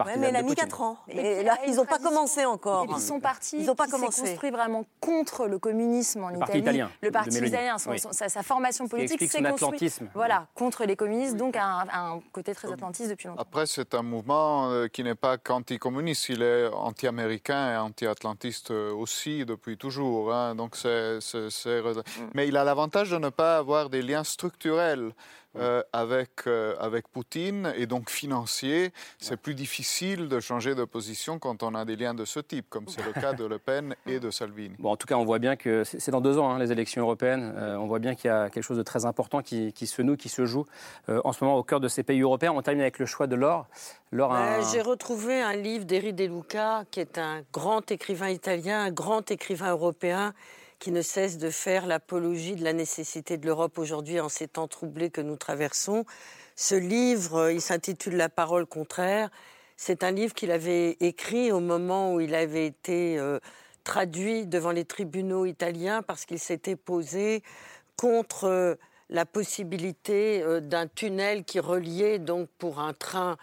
Ouais, mais elle a mis Poutine. 4 ans. Et là, ils n'ont pas commencé encore. Et puis son parti, Ils n'ont pas qui s'est commencé. construit vraiment contre le communisme en Le Italie. parti italien, Le parti italien, son- Oui. son- sa, sa formation politique s'est construite atlantisme. voilà, contre les communistes, donc un, un côté très atlantiste depuis longtemps. Après, c'est un mouvement euh, qui n'est pas qu'anticommuniste, il est anti-américain et anti-atlantiste euh, aussi depuis toujours. hein. Donc c'est, c'est- c'est- Mais il a l'avantage de ne pas avoir des liens structurels. Euh, avec, euh, avec Poutine et donc financiers, c'est plus difficile de changer de position quand on a des liens de ce type, comme c'est le cas de Le Pen et de Salvini. Bon, en tout cas, on voit bien que c'est dans deux ans, hein, les élections européennes. Euh, on voit bien qu'il y a quelque chose de très important qui, qui se noue, qui se joue euh, en ce moment au cœur de ces pays européens. On termine avec le choix de Laure. Laure, Bah, un- J'ai retrouvé un livre d'Eri De Luca, qui est un grand écrivain italien, un grand écrivain européen, qui ne cesse de faire l'apologie de la nécessité de l'Europe aujourd'hui en ces temps troublés que nous traversons. Ce livre, euh, il s'intitule La parole contraire. C'est un livre qu'il avait écrit au moment où il avait été euh, traduit devant les tribunaux italiens parce qu'il s'était posé contre euh, la possibilité d'un tunnel qui reliait donc pour un train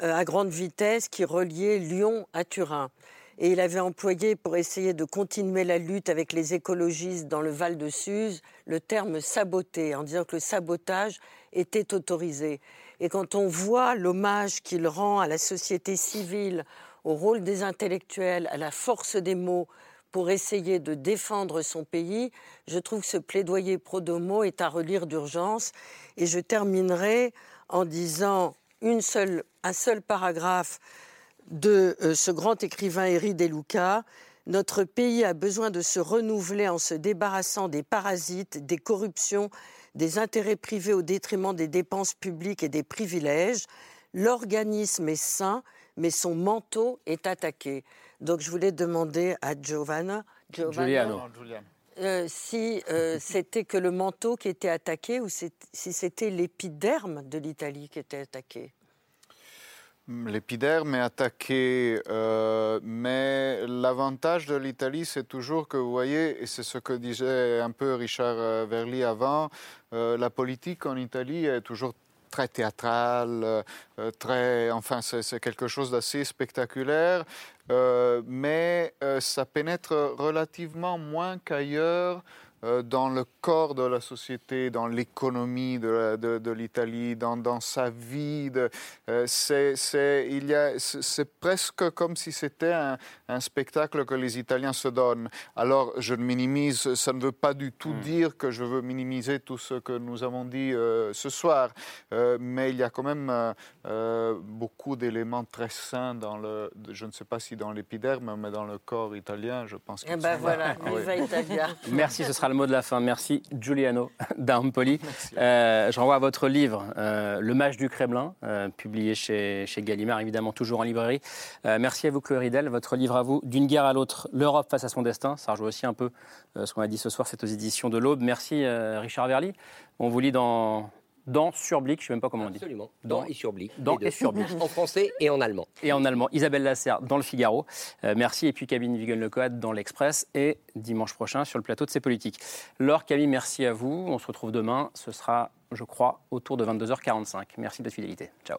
à grande vitesse qui reliait Lyon à Turin. Et il avait employé pour essayer de continuer la lutte avec les écologistes dans le Val de Suse le terme saboter, en disant que le sabotage était autorisé. Et quand on voit l'hommage qu'il rend à la société civile, au rôle des intellectuels, à la force des mots pour essayer de défendre son pays, je trouve que ce plaidoyer pro-domo est à relire d'urgence. Et je terminerai en disant une seule, un seul paragraphe de euh, ce grand écrivain Eri Deluca. Notre pays a besoin de se renouveler en se débarrassant des parasites, des corruptions, des intérêts privés au détriment des dépenses publiques et des privilèges. L'organisme est sain, mais son manteau est attaqué. Donc je voulais demander à Giovanna, Giuliano. euh, si euh, c'était que le manteau qui était attaqué ou si c'était l'épiderme de l'Italie qui était attaqué? L'épiderme est attaqué, euh, mais l'avantage de l'Italie, c'est toujours que vous voyez, et c'est ce que disait un peu Richard euh, Verly avant, euh, la politique en Italie est toujours très théâtrale, très, enfin, c'est quelque chose d'assez spectaculaire, mais ça pénètre relativement moins qu'ailleurs dans le corps de la société, dans l'économie de, la- de- de l'Italie, dans, dans sa vie. de- euh, c'est, c'est- il y a- c'est- c'est presque comme si c'était un, un spectacle que les Italiens se donnent. Alors, je ne minimise, ça ne veut pas du tout dire que je veux minimiser tout ce que nous avons dit euh, ce soir, Euh, mais il y a quand même euh, euh, beaucoup d'éléments très sains dans le, je ne sais pas si dans l'épiderme, mais dans le corps italien, je pense. Eh ben voilà, là. Oui. viva Italia. Merci, ce sera le mot de la fin. Merci Giuliano d'Ampoli. Euh, je renvoie à votre livre, euh, Le Mage du Kremlin, euh, publié chez, chez Gallimard, évidemment toujours en librairie. Euh, merci à vous, Chloé Ridel. Votre livre à vous, D'une guerre à l'autre, l'Europe face à son destin. Ça rejoint aussi un peu ce qu'on a dit ce soir, c'est aux éditions de l'Aube. Merci Richard Verly. On vous lit dans, dans Surblick, je ne sais même pas comment on dit. Absolument. Dans et sur Blick. Dans et sur Blick. En français et en allemand. et en allemand. Isabelle Lasserre dans le Figaro. Euh, merci. Et puis Cabine Vigen-Lecoat dans l'Express. Et dimanche prochain sur le plateau de C'est Politique. Laure, Camille, merci à vous. On se retrouve demain. Ce sera, je crois, autour de 22h45. Merci de votre fidélité. Ciao.